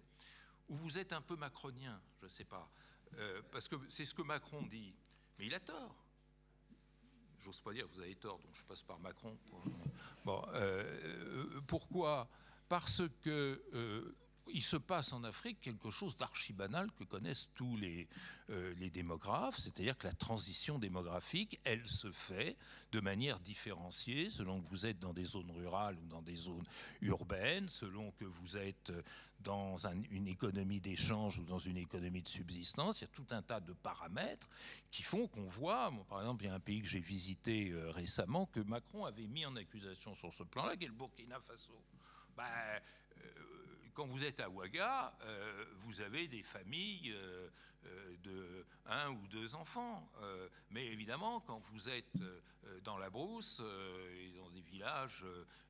ou vous êtes un peu macronien, je ne sais pas, euh, parce que c'est ce que Macron dit, mais il a tort. J'ose pas dire vous avez tort, donc je passe par Macron. Bon, euh, pourquoi? Parce que il se passe en Afrique quelque chose d'archibanal que connaissent tous les, euh, les démographes, c'est-à-dire que la transition démographique, elle se fait de manière différenciée selon que vous êtes dans des zones rurales ou dans des zones urbaines, selon que vous êtes dans une économie d'échange ou dans une économie de subsistance. Il y a tout un tas de paramètres qui font qu'on voit, par exemple, il y a un pays que j'ai visité euh, récemment que Macron avait mis en accusation sur ce plan-là, qui est le Burkina Faso. Ben, quand vous êtes à Ouaga, euh, vous avez des familles euh, euh, de un ou deux enfants. mais évidemment, quand vous êtes dans la brousse et dans des villages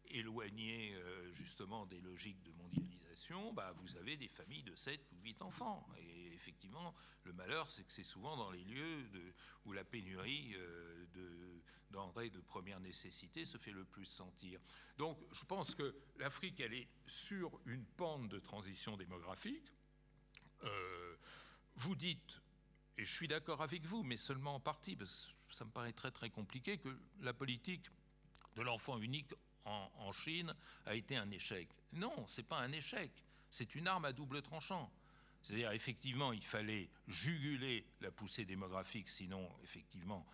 éloignés justement des logiques de mondialisation, bah, vous avez des familles de 7 ou 8 enfants. Et effectivement, le malheur, c'est que c'est souvent dans les lieux où la pénurie de denrées de première nécessité se fait le plus sentir. Donc je pense que l'Afrique, elle est sur une pente de transition démographique. Euh, vous dites, et je suis d'accord avec vous, mais seulement en partie, parce que ça me paraît très très compliqué, que la politique de l'enfant unique en, en, Chine a été un échec. Non, c'est pas un échec, c'est une arme à double tranchant. C'est-à-dire, effectivement, il fallait juguler la poussée démographique, sinon, effectivement,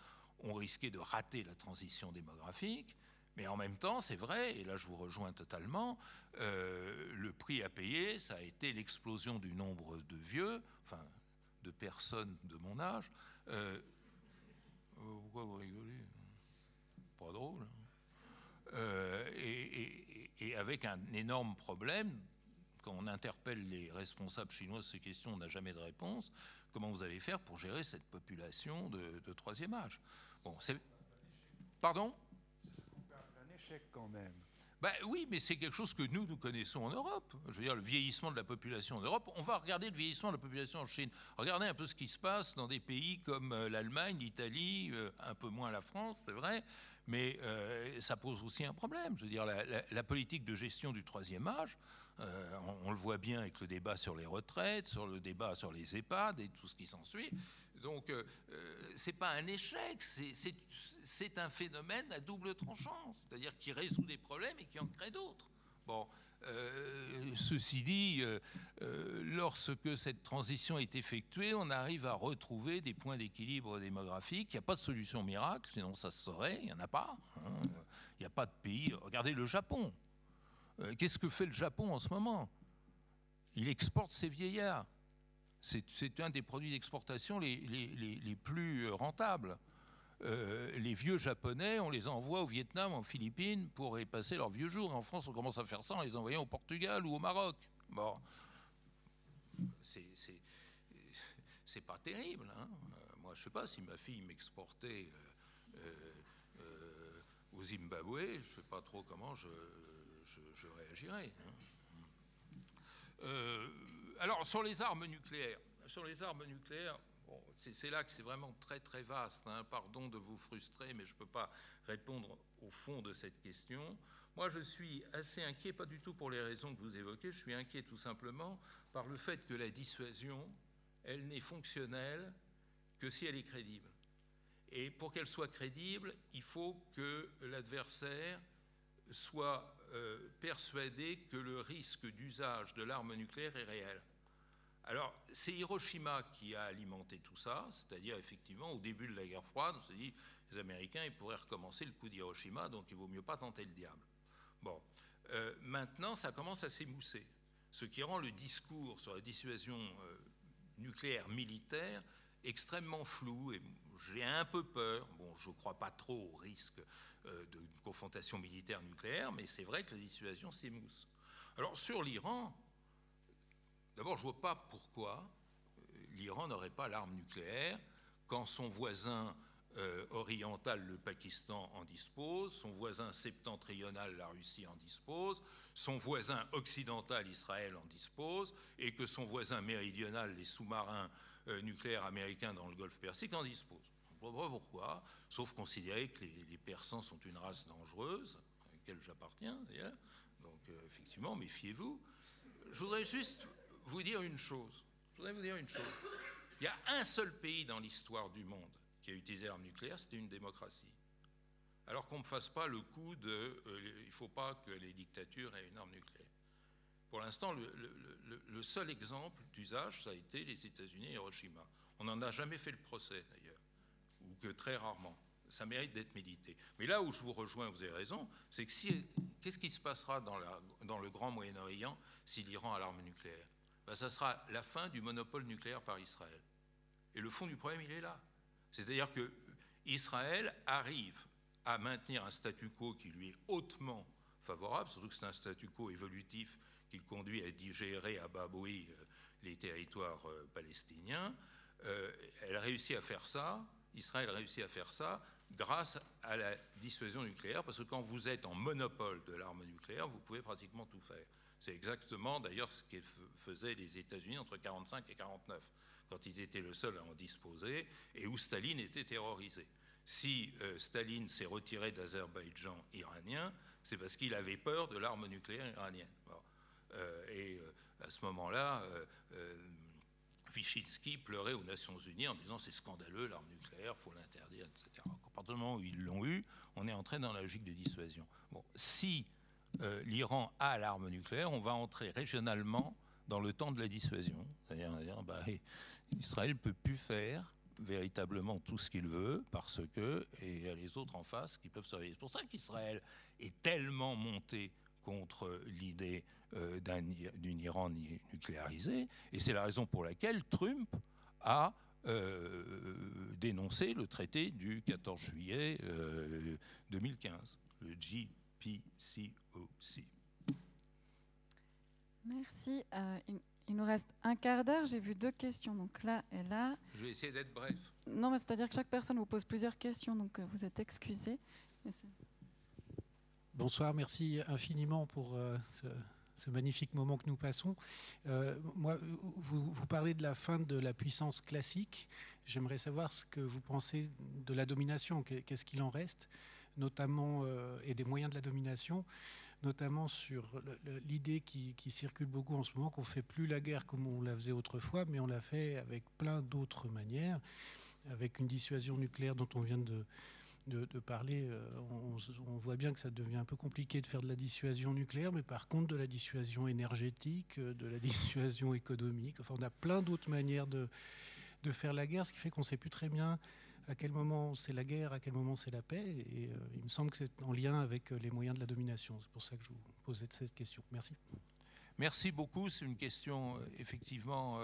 on risquait de rater la transition démographique. Mais en même temps, c'est vrai, et là je vous rejoins totalement, euh, le prix à payer, ça a été l'explosion du nombre de vieux, enfin de personnes de mon âge. Euh, pourquoi vous rigolez? Pas drôle. Hein. Euh, et, avec un énorme problème, quand on interpelle les responsables chinois sur ces questions, on n'a jamais de réponse. Comment vous allez faire pour gérer cette population de troisième âge? Bon, c'est. Pardon? Un échec quand même. Ben oui, mais c'est quelque chose que nous, nous connaissons en Europe. Je veux dire, le vieillissement de la population en Europe. On va regarder le vieillissement de la population en Chine. Regardez un peu ce qui se passe dans des pays comme euh, l'Allemagne, l'Italie, euh, un peu moins la France, c'est vrai, mais euh, ça pose aussi un problème. Je veux dire, la, politique de gestion du troisième âge, on, on, le voit bien avec le débat sur les retraites, sur le débat sur les EHPAD et tout ce qui s'ensuit. Donc, euh, euh, ce n'est pas un échec, c'est un phénomène à double tranchant, c'est-à-dire qui résout des problèmes et qui en crée d'autres. Bon, euh, ceci dit, lorsque cette transition est effectuée, on arrive à retrouver des points d'équilibre démographique. Il n'y a pas de solution miracle, sinon ça se saurait, il n'y en a pas. Hein. Il n'y a pas de pays. Regardez le Japon. Qu'est-ce que fait le Japon en ce moment? Il exporte ses vieillards. C'est un des produits d'exportation les, plus rentables. Euh, les vieux japonais, on les envoie au Vietnam, en Philippines pour y passer leurs vieux jours. En France, on commence à faire ça en les envoyant au Portugal ou au Maroc. Bon, c'est pas terrible. Hein. Euh, moi, je sais pas si ma fille m'exportait euh, au Zimbabwe, je sais pas trop comment je, je, réagirais. Hein. Alors, sur les armes nucléaires, sur les armes nucléaires, c'est là que c'est vraiment très très vaste. Hein. Pardon de vous frustrer, mais je ne peux pas répondre au fond de cette question. Moi, je suis assez inquiet, pas du tout pour les raisons que vous évoquez, je suis inquiet tout simplement par le fait que la dissuasion, elle n'est fonctionnelle que si elle est crédible. Et pour qu'elle soit crédible, il faut que l'adversaire soit euh, persuadé que le risque d'usage de l'arme nucléaire est réel. Alors, c'est Hiroshima qui a alimenté tout ça, c'est-à-dire effectivement au début de la guerre froide, on s'est dit les Américains ils pourraient recommencer le coup d'Hiroshima, donc il vaut mieux pas tenter le diable. Bon, euh, maintenant ça commence à s'émousser, ce qui rend le discours sur la dissuasion euh, nucléaire militaire extrêmement flou et j'ai un peu peur. Bon, je ne crois pas trop au risque euh, d'une confrontation militaire nucléaire, mais c'est vrai que la dissuasion s'émousse. Alors sur l'Iran, d'abord je ne vois pas pourquoi euh, l'Iran n'aurait pas l'arme nucléaire quand son voisin euh, oriental, le Pakistan, en dispose, son voisin septentrional, la Russie, en dispose, son voisin occidental, Israël, en dispose, et que son voisin méridional, les sous-marins nucléaires américains dans le Golfe Persique, en disposent. Je ne vois pas pourquoi, sauf considérer que les, Persans sont une race dangereuse, à laquelle j'appartiens d'ailleurs. Donc euh, effectivement, méfiez-vous. Je voudrais juste vous dire une chose. Je voudrais vous dire une chose. Il y a un seul pays dans l'histoire du monde qui a utilisé l'arme nucléaire, c'était une démocratie. Alors qu'on ne fasse pas le coup de euh, il ne faut pas que les dictatures aient une arme nucléaire. Pour l'instant, le, seul exemple d'usage, ça a été les États-Unis et Hiroshima. On n'en a jamais fait le procès, d'ailleurs ou que très rarement. Ça mérite d'être médité. Mais là où je vous rejoins, vous avez raison, c'est que si, qu'est-ce qui se passera dans, dans le grand Moyen-Orient si l'Iran a l'arme nucléaire? Ben, Ça sera la fin du monopole nucléaire par Israël. Et le fond du problème, il est là. C'est-à-dire que Israël arrive à maintenir un statu quo qui lui est hautement favorable, surtout que c'est un statu quo évolutif qui le conduit à digérer à bas bruit euh, les territoires euh, palestiniens. Euh, elle a réussi à faire ça Israël réussit à faire ça grâce à la dissuasion nucléaire, parce que quand vous êtes en monopole de l'arme nucléaire, vous pouvez pratiquement tout faire. C'est exactement d'ailleurs ce que faisaient les États-Unis entre 1945 et 1949, quand ils étaient le seul à en disposer et où Staline était terrorisé. Si Staline s'est retiré d'Azerbaïdjan iranien, c'est parce qu'il avait peur de l'arme nucléaire iranienne. Et euh, à ce moment-là, Wyszynski pleurait aux Nations Unies en disant c'est scandaleux, l'arme nucléaire, faut l'interdire, etc. À partir du moment où ils l'ont eu, on est entré dans la logique de dissuasion. Bon, si euh, l'Iran a l'arme nucléaire, on va entrer régionalement dans le temps de la dissuasion. C'est-à-dire, bah, Israël ne peut plus faire véritablement tout ce qu'il veut parce que, et y a les autres en face qui peuvent surveiller. C'est pour ça qu'Israël est tellement monté contre l'idée euh, d'une Iran nucléarisé, et c'est la raison pour laquelle Trump a euh, dénoncé le traité du 14 juillet 2015, euh, le GPCOC. Merci. il, nous reste un quart d'heure. J'ai vu deux questions, donc là et là. Je vais essayer d'être bref. Non, mais c'est-à-dire que chaque personne vous pose plusieurs questions, donc vous êtes excusé. Bonsoir, merci infiniment pour ce, ce magnifique moment que nous passons. Euh, moi, vous, parlez de la fin de la puissance classique. J'aimerais savoir ce que vous pensez de la domination. Qu'est-ce qu'il en reste, notamment, euh, et des moyens de la domination, notamment sur l'idée qui, circule beaucoup en ce moment qu'on fait plus la guerre comme on la faisait autrefois, mais on l'a fait avec plein d'autres manières, avec une dissuasion nucléaire dont on vient de de, parler, euh, on, voit bien que ça devient un peu compliqué de faire de la dissuasion nucléaire, mais par contre de la dissuasion énergétique, euh, de la dissuasion économique. Enfin, on a plein d'autres manières de, de faire la guerre, ce qui fait qu'on ne sait plus très bien à quel moment c'est la guerre, à quel moment c'est la paix. Et euh, il me semble que c'est en lien avec les moyens de la domination. C'est pour ça que je vous posais cette question. Merci. Merci beaucoup. C'est une question effectivement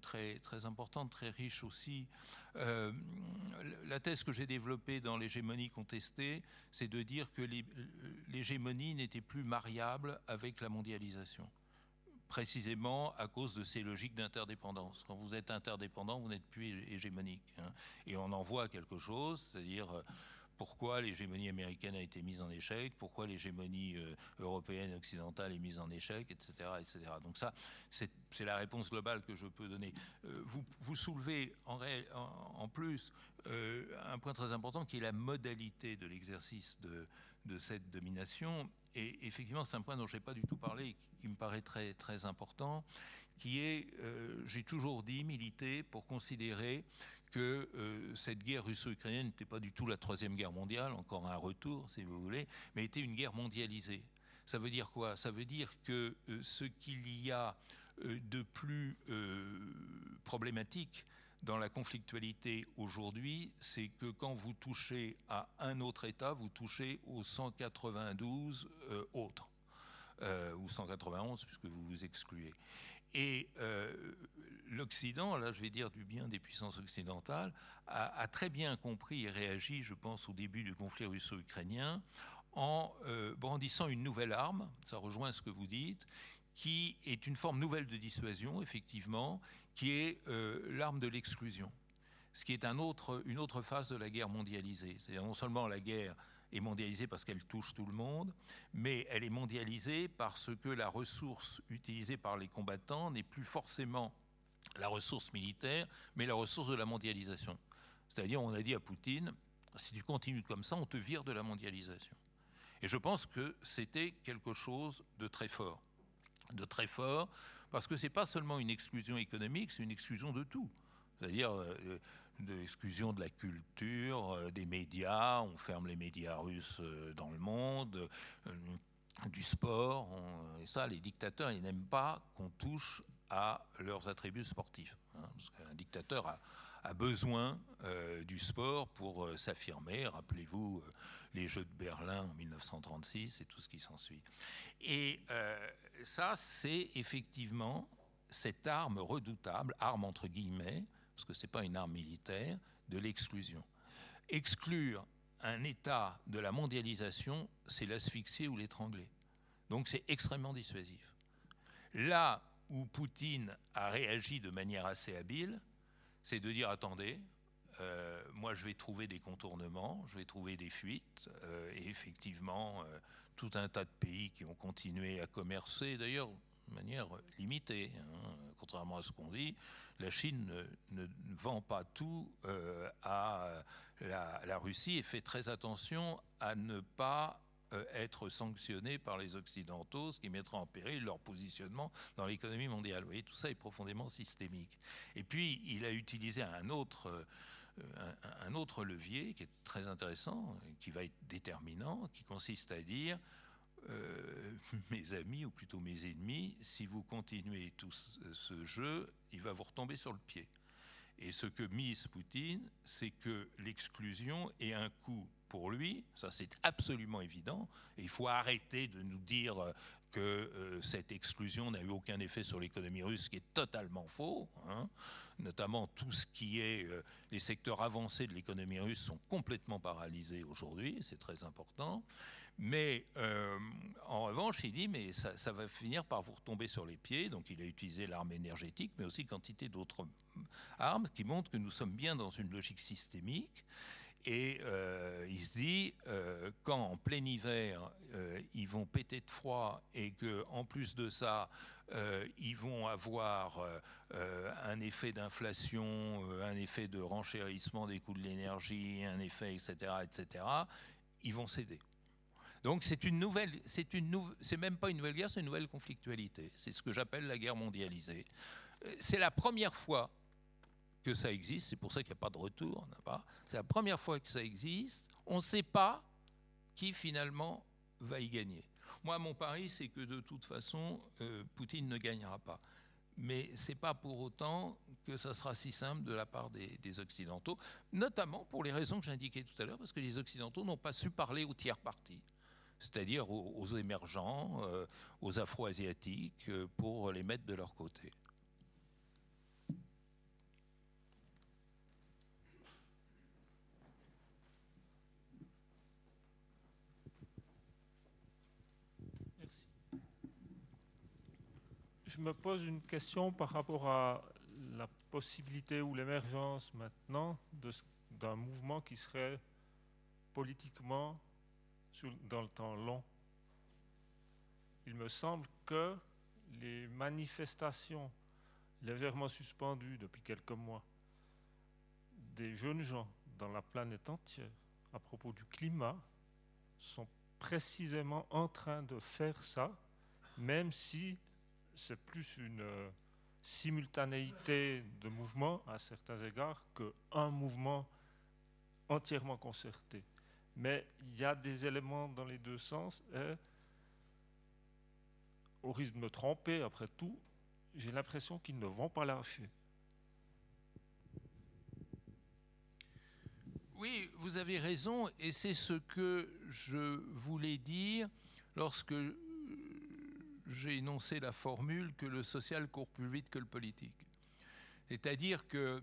très, très importante, très riche aussi. Euh, la thèse que j'ai développée dans l'hégémonie contestée, c'est de dire que l'hégémonie n'était plus mariable avec la mondialisation précisément à cause de ces logiques d'interdépendance. Quand vous êtes interdépendant, vous n'êtes plus hégémonique. Hein. Et on en voit quelque chose, c'est-à-dire pourquoi l'hégémonie américaine a été mise en échec, pourquoi l'hégémonie euh, européenne occidentale est mise en échec, etc. etc. Donc ça, c'est la réponse globale que je peux donner. Euh, vous, vous, soulevez en, plus euh, un point très important qui est la modalité de l'exercice de, cette domination. Et effectivement, c'est un point dont je n'ai pas du tout parlé qui me paraît très, très important, qui est, j'ai toujours dit, militer pour considérer que euh, cette guerre russo-ukrainienne n'était pas du tout la troisième guerre mondiale, encore un retour si vous voulez, mais était une guerre mondialisée. Ça veut dire quoi? Ça veut dire que euh, ce qu'il y a euh, de plus problématique dans la conflictualité aujourd'hui, c'est que quand vous touchez à un autre État, vous touchez aux 192 autres, ou 191 puisque vous vous excluez. Et l'Occident, là je vais dire du bien des puissances occidentales, a, très bien compris et réagi, je pense, au début du conflit russo-ukrainien, en euh, brandissant une nouvelle arme, ça rejoint ce que vous dites, qui est une forme nouvelle de dissuasion, effectivement, qui est euh, l'arme de l'exclusion. Ce qui est une autre phase de la guerre mondialisée. C'est-à-dire non seulement la guerre est mondialisée parce qu'elle touche tout le monde, mais elle est mondialisée parce que la ressource utilisée par les combattants n'est plus forcément la ressource militaire, mais la ressource de la mondialisation. C'est-à-dire, on a dit à Poutine, si tu continues comme ça, on te vire de la mondialisation. Et je pense que c'était quelque chose de très fort. De très fort, parce que ce n'est pas seulement une exclusion économique, c'est une exclusion de tout. C'est-à-dire euh, de l'exclusion de la culture, euh, des médias, on ferme les médias russes euh, dans le monde, du sport, et ça, les dictateurs, ils n'aiment pas qu'on touche à leurs attributs sportifs. Hein, parce qu'un dictateur a, besoin euh, du sport pour euh, s'affirmer. Rappelez-vous euh, les Jeux de Berlin en 1936 et tout ce qui s'ensuit. Et ça, c'est effectivement cette arme redoutable, arme entre guillemets, parce que ce n'est pas une arme militaire, de l'exclusion. Exclure un État de la mondialisation, c'est l'asphyxier ou l'étrangler. Donc c'est extrêmement dissuasif. Là où Poutine a réagi de manière assez habile, c'est de dire attendez, euh, moi je vais trouver des contournements, je vais trouver des fuites, euh, et effectivement, euh, tout un tas de pays qui ont continué à commercer, d'ailleurs de manière limitée, hein, contrairement à ce qu'on dit, la Chine ne, vend pas tout à la, Russie et fait très attention à ne pas euh, être sanctionnés par les Occidentaux, ce qui mettra en péril leur positionnement dans l'économie mondiale. Vous voyez, tout ça est profondément systémique. Et puis, il a utilisé un autre, euh, un, autre levier qui est très intéressant, qui va être déterminant, qui consiste à dire, euh, mes amis, ou plutôt mes ennemis, si vous continuez tout ce jeu, il va vous retomber sur le pied. Et ce que mise Poutine, c'est que l'exclusion est un coût pour lui, ça c'est absolument évident, et il faut arrêter de nous dire euh, que euh, cette exclusion n'a eu aucun effet sur l'économie russe, ce qui est totalement faux. Hein. Notamment tout ce qui est les secteurs avancés de l'économie russe sont complètement paralysés aujourd'hui, c'est très important. Mais en revanche, il dit mais ça, va finir par vous retomber sur les pieds. Donc il a utilisé l'arme énergétique, mais aussi quantité d'autres armes qui montrent que nous sommes bien dans une logique systémique et euh, il se dit, euh, quand en plein hiver, euh, ils vont péter de froid et qu'en plus de ça, ils vont avoir un effet d'inflation, un effet de renchérissement des coûts de l'énergie, un effet, etc., etc., ils vont céder. Donc c'est une nouvelle, c'est une même pas une nouvelle guerre, c'est une nouvelle conflictualité. C'est ce que j'appelle la guerre mondialisée. C'est la première fois que ça existe, c'est pour ça qu'il n'y a pas de retour, c'est la première fois que ça existe, on ne sait pas qui finalement va y gagner. Moi, mon pari, c'est que de toute façon, euh, Poutine ne gagnera pas. Mais ce n'est pas pour autant que ça sera si simple de la part des, Occidentaux, notamment pour les raisons que j'indiquais tout à l'heure, parce que les Occidentaux n'ont pas su parler aux tiers partis, c'est-à-dire aux, émergents, euh, aux Afro-Asiatiques, euh, pour les mettre de leur côté. je me pose une question par rapport à la possibilité ou l'émergence maintenant d'un mouvement qui serait politiquement dans le temps long. Il me semble que les manifestations légèrement suspendues depuis quelques mois des jeunes gens dans la planète entière à propos du climat sont précisément en train de faire ça, même si c'est plus une euh, simultanéité de mouvements à certains égards qu'un mouvement entièrement concerté. Mais il y a des éléments dans les deux sens et, au risque de me tromper après tout, j'ai l'impression qu'ils ne vont pas lâcher. Oui, vous avez raison, et c'est ce que je voulais dire lorsque j'ai énoncé la formule que le social court plus vite que le politique. C'est-à-dire que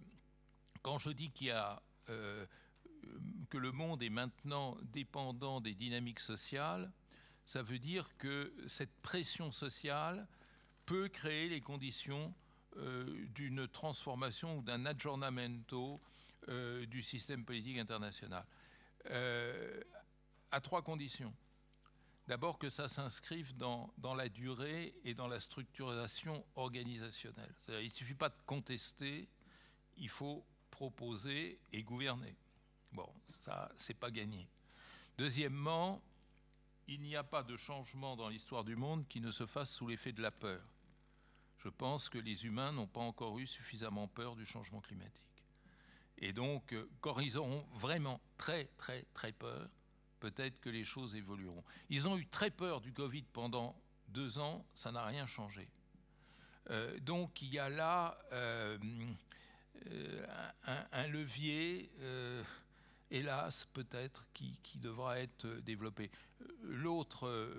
quand je dis qu'il y a euh, que le monde est maintenant dépendant des dynamiques sociales, ça veut dire que cette pression sociale peut créer les conditions euh, d'une transformation ou d'un aggiornamento euh, du système politique international. à trois conditions. D'abord que ça s'inscrive dans, la durée et dans la structuration organisationnelle. Il ne suffit pas de contester, il faut proposer et gouverner. Bon, ça, c'est pas gagné. Deuxièmement, il n'y a pas de changement dans l'histoire du monde qui ne se fasse sous l'effet de la peur. Je pense que les humains n'ont pas encore eu suffisamment peur du changement climatique. Et donc, euh, quand ils auront vraiment très, très, très peur, peut-être que les choses évolueront. Ils ont eu très peur du Covid pendant deux ans, ça n'a rien changé. Euh, donc il y a là euh, un, levier, hélas peut-être, qui, qui, devra être développé. L'autre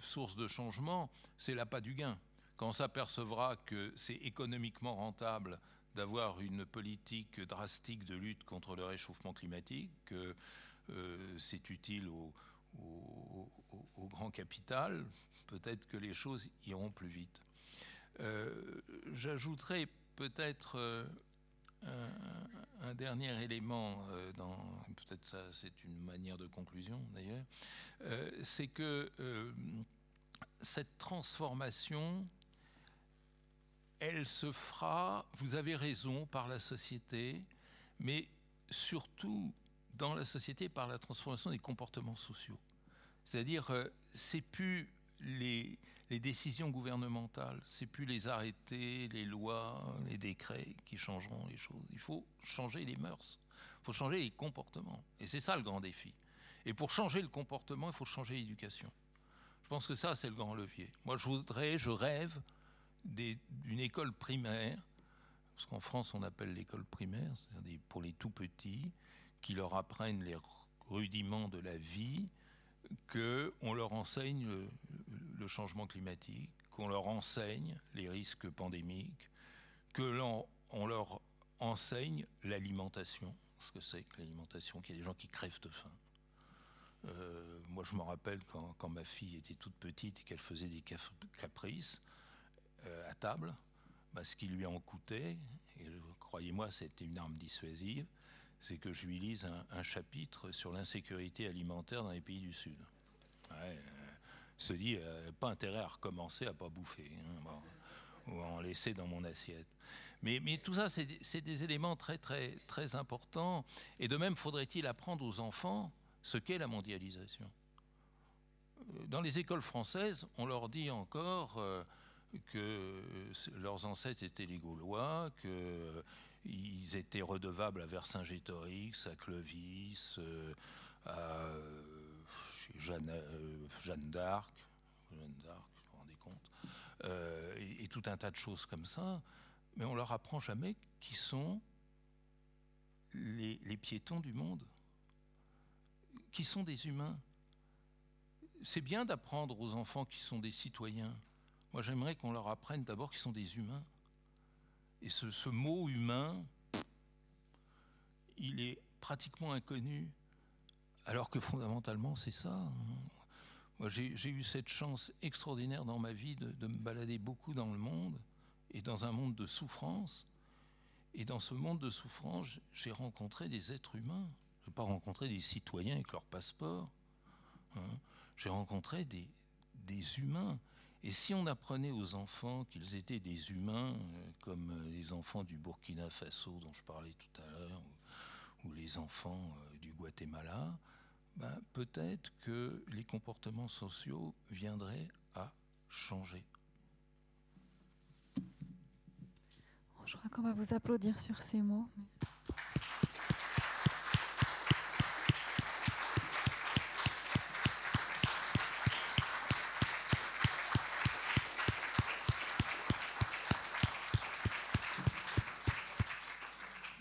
source de changement, c'est l'appât du gain. Quand on s'apercevra que c'est économiquement rentable d'avoir une politique drastique de lutte contre le réchauffement climatique, que euh, c'est utile au, grand capital, peut-être que les choses iront plus vite. Euh, j'ajouterai peut-être euh, un, dernier élément, dans, peut-être ça c'est une manière de conclusion d'ailleurs, c'est que cette transformation, elle se fera, vous avez raison, par la société, mais surtout dans la société par la transformation des comportements sociaux. C'est-à-dire, euh, c'est plus les, décisions gouvernementales, c'est plus les arrêtés, les lois, les décrets qui changeront les choses. Il faut changer les mœurs, il faut changer les comportements. Et c'est ça le grand défi. Et pour changer le comportement, il faut changer l'éducation. Je pense que ça, c'est le grand levier. Moi, je voudrais, je rêve d'une école primaire, ce qu'en France on appelle l'école primaire, c'est-à-dire pour les tout petits, qui leur apprennent les rudiments de la vie, qu'on leur enseigne changement climatique, qu'on leur enseigne les risques pandémiques, que l'on on leur enseigne l'alimentation, ce que c'est que l'alimentation, qu'il y a des gens qui crèvent de faim. Euh, moi, je me rappelle quand, ma fille était toute petite et qu'elle faisait des caprices euh, à table, bah, ce qui lui en coûtait, et croyez-moi, c'était une arme dissuasive, c'est que je lui lise un, chapitre sur l'insécurité alimentaire dans les pays du Sud. Ouais, se dit, euh, pas intérêt à recommencer à pas bouffer, hein, ou à en laisser dans mon assiette. Mais, mais tout ça, c'est des éléments très, très, très importants. Et de même, faudrait-il apprendre aux enfants ce qu'est la mondialisation. Euh, dans les écoles françaises, on leur dit encore que leurs ancêtres étaient les Gaulois, que ils étaient redevables à Vercingétorix, à Clovis, euh, à Jeanne, euh, Jeanne d'Arc, vous vous rendez compte, et, tout un tas de choses comme ça, mais on leur apprend jamais qui sont les, les piétons du monde, qui sont des humains. C'est bien d'apprendre aux enfants qui sont des citoyens. Moi, j'aimerais qu'on leur apprenne d'abord qu'ils sont des humains. Et ce, mot humain, il est pratiquement inconnu, alors que fondamentalement c'est ça. Hein. Moi j'ai eu cette chance extraordinaire dans ma vie de, me balader beaucoup dans le monde et dans un monde de souffrance. Et dans ce monde de souffrance, j'ai rencontré des êtres humains. n'ai pas rencontré des citoyens avec leur passeport. Hein. J'ai rencontré des, des humains. Et si on apprenait aux enfants qu'ils étaient des humains, euh, comme euh, les enfants du Burkina Faso dont je parlais tout à l'heure, ou, les enfants euh, du Guatemala, ben, peut-être que les comportements sociaux viendraient à changer. Je crois qu'on va vous applaudir sur ces mots.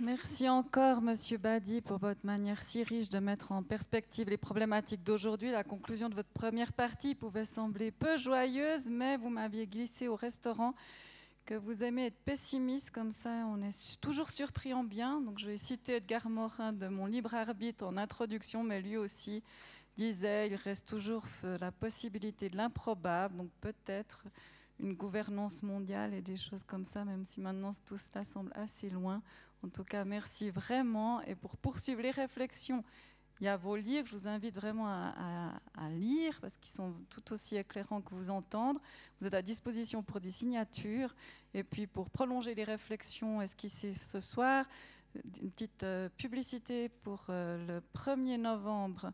Merci encore, Monsieur Badi, pour votre manière si riche de mettre en perspective les problématiques d'aujourd'hui. La conclusion de votre première partie pouvait sembler peu joyeuse, mais vous m'aviez glissé au restaurant que vous aimez être pessimiste, comme ça on est toujours surpris en bien. Donc je vais citer Edgar Morin de mon libre arbitre en introduction, mais lui aussi disait il reste toujours la possibilité de l'improbable, donc peut-être une gouvernance mondiale et des choses comme ça, même si maintenant tout cela semble assez loin. En tout cas, merci vraiment. Et pour poursuivre les réflexions, il y a vos livres, je vous invite vraiment à, lire parce qu'ils sont tout aussi éclairants que vous entendre. Vous êtes à disposition pour des signatures. Et puis pour prolonger les réflexions esquissées ce soir, une petite euh, publicité pour euh, le 1er novembre.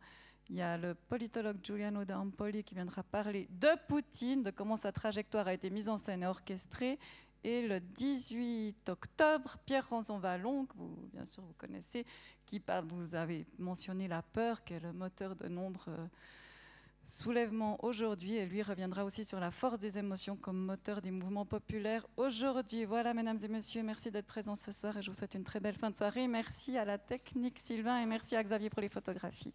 Il y a le politologue Giuliano D'Ampoli qui viendra parler de Poutine, de comment sa trajectoire a été mise en scène et orchestrée. Et le 18 octobre, Pierre Ranson Vallon, que vous, bien sûr vous connaissez, qui parle, vous avez mentionné la peur, qui est le moteur de nombreux soulèvements aujourd'hui, et lui reviendra aussi sur la force des émotions comme moteur des mouvements populaires aujourd'hui. Voilà, mesdames et messieurs, merci d'être présents ce soir et je vous souhaite une très belle fin de soirée. Merci à la technique Sylvain et merci à Xavier pour les photographies.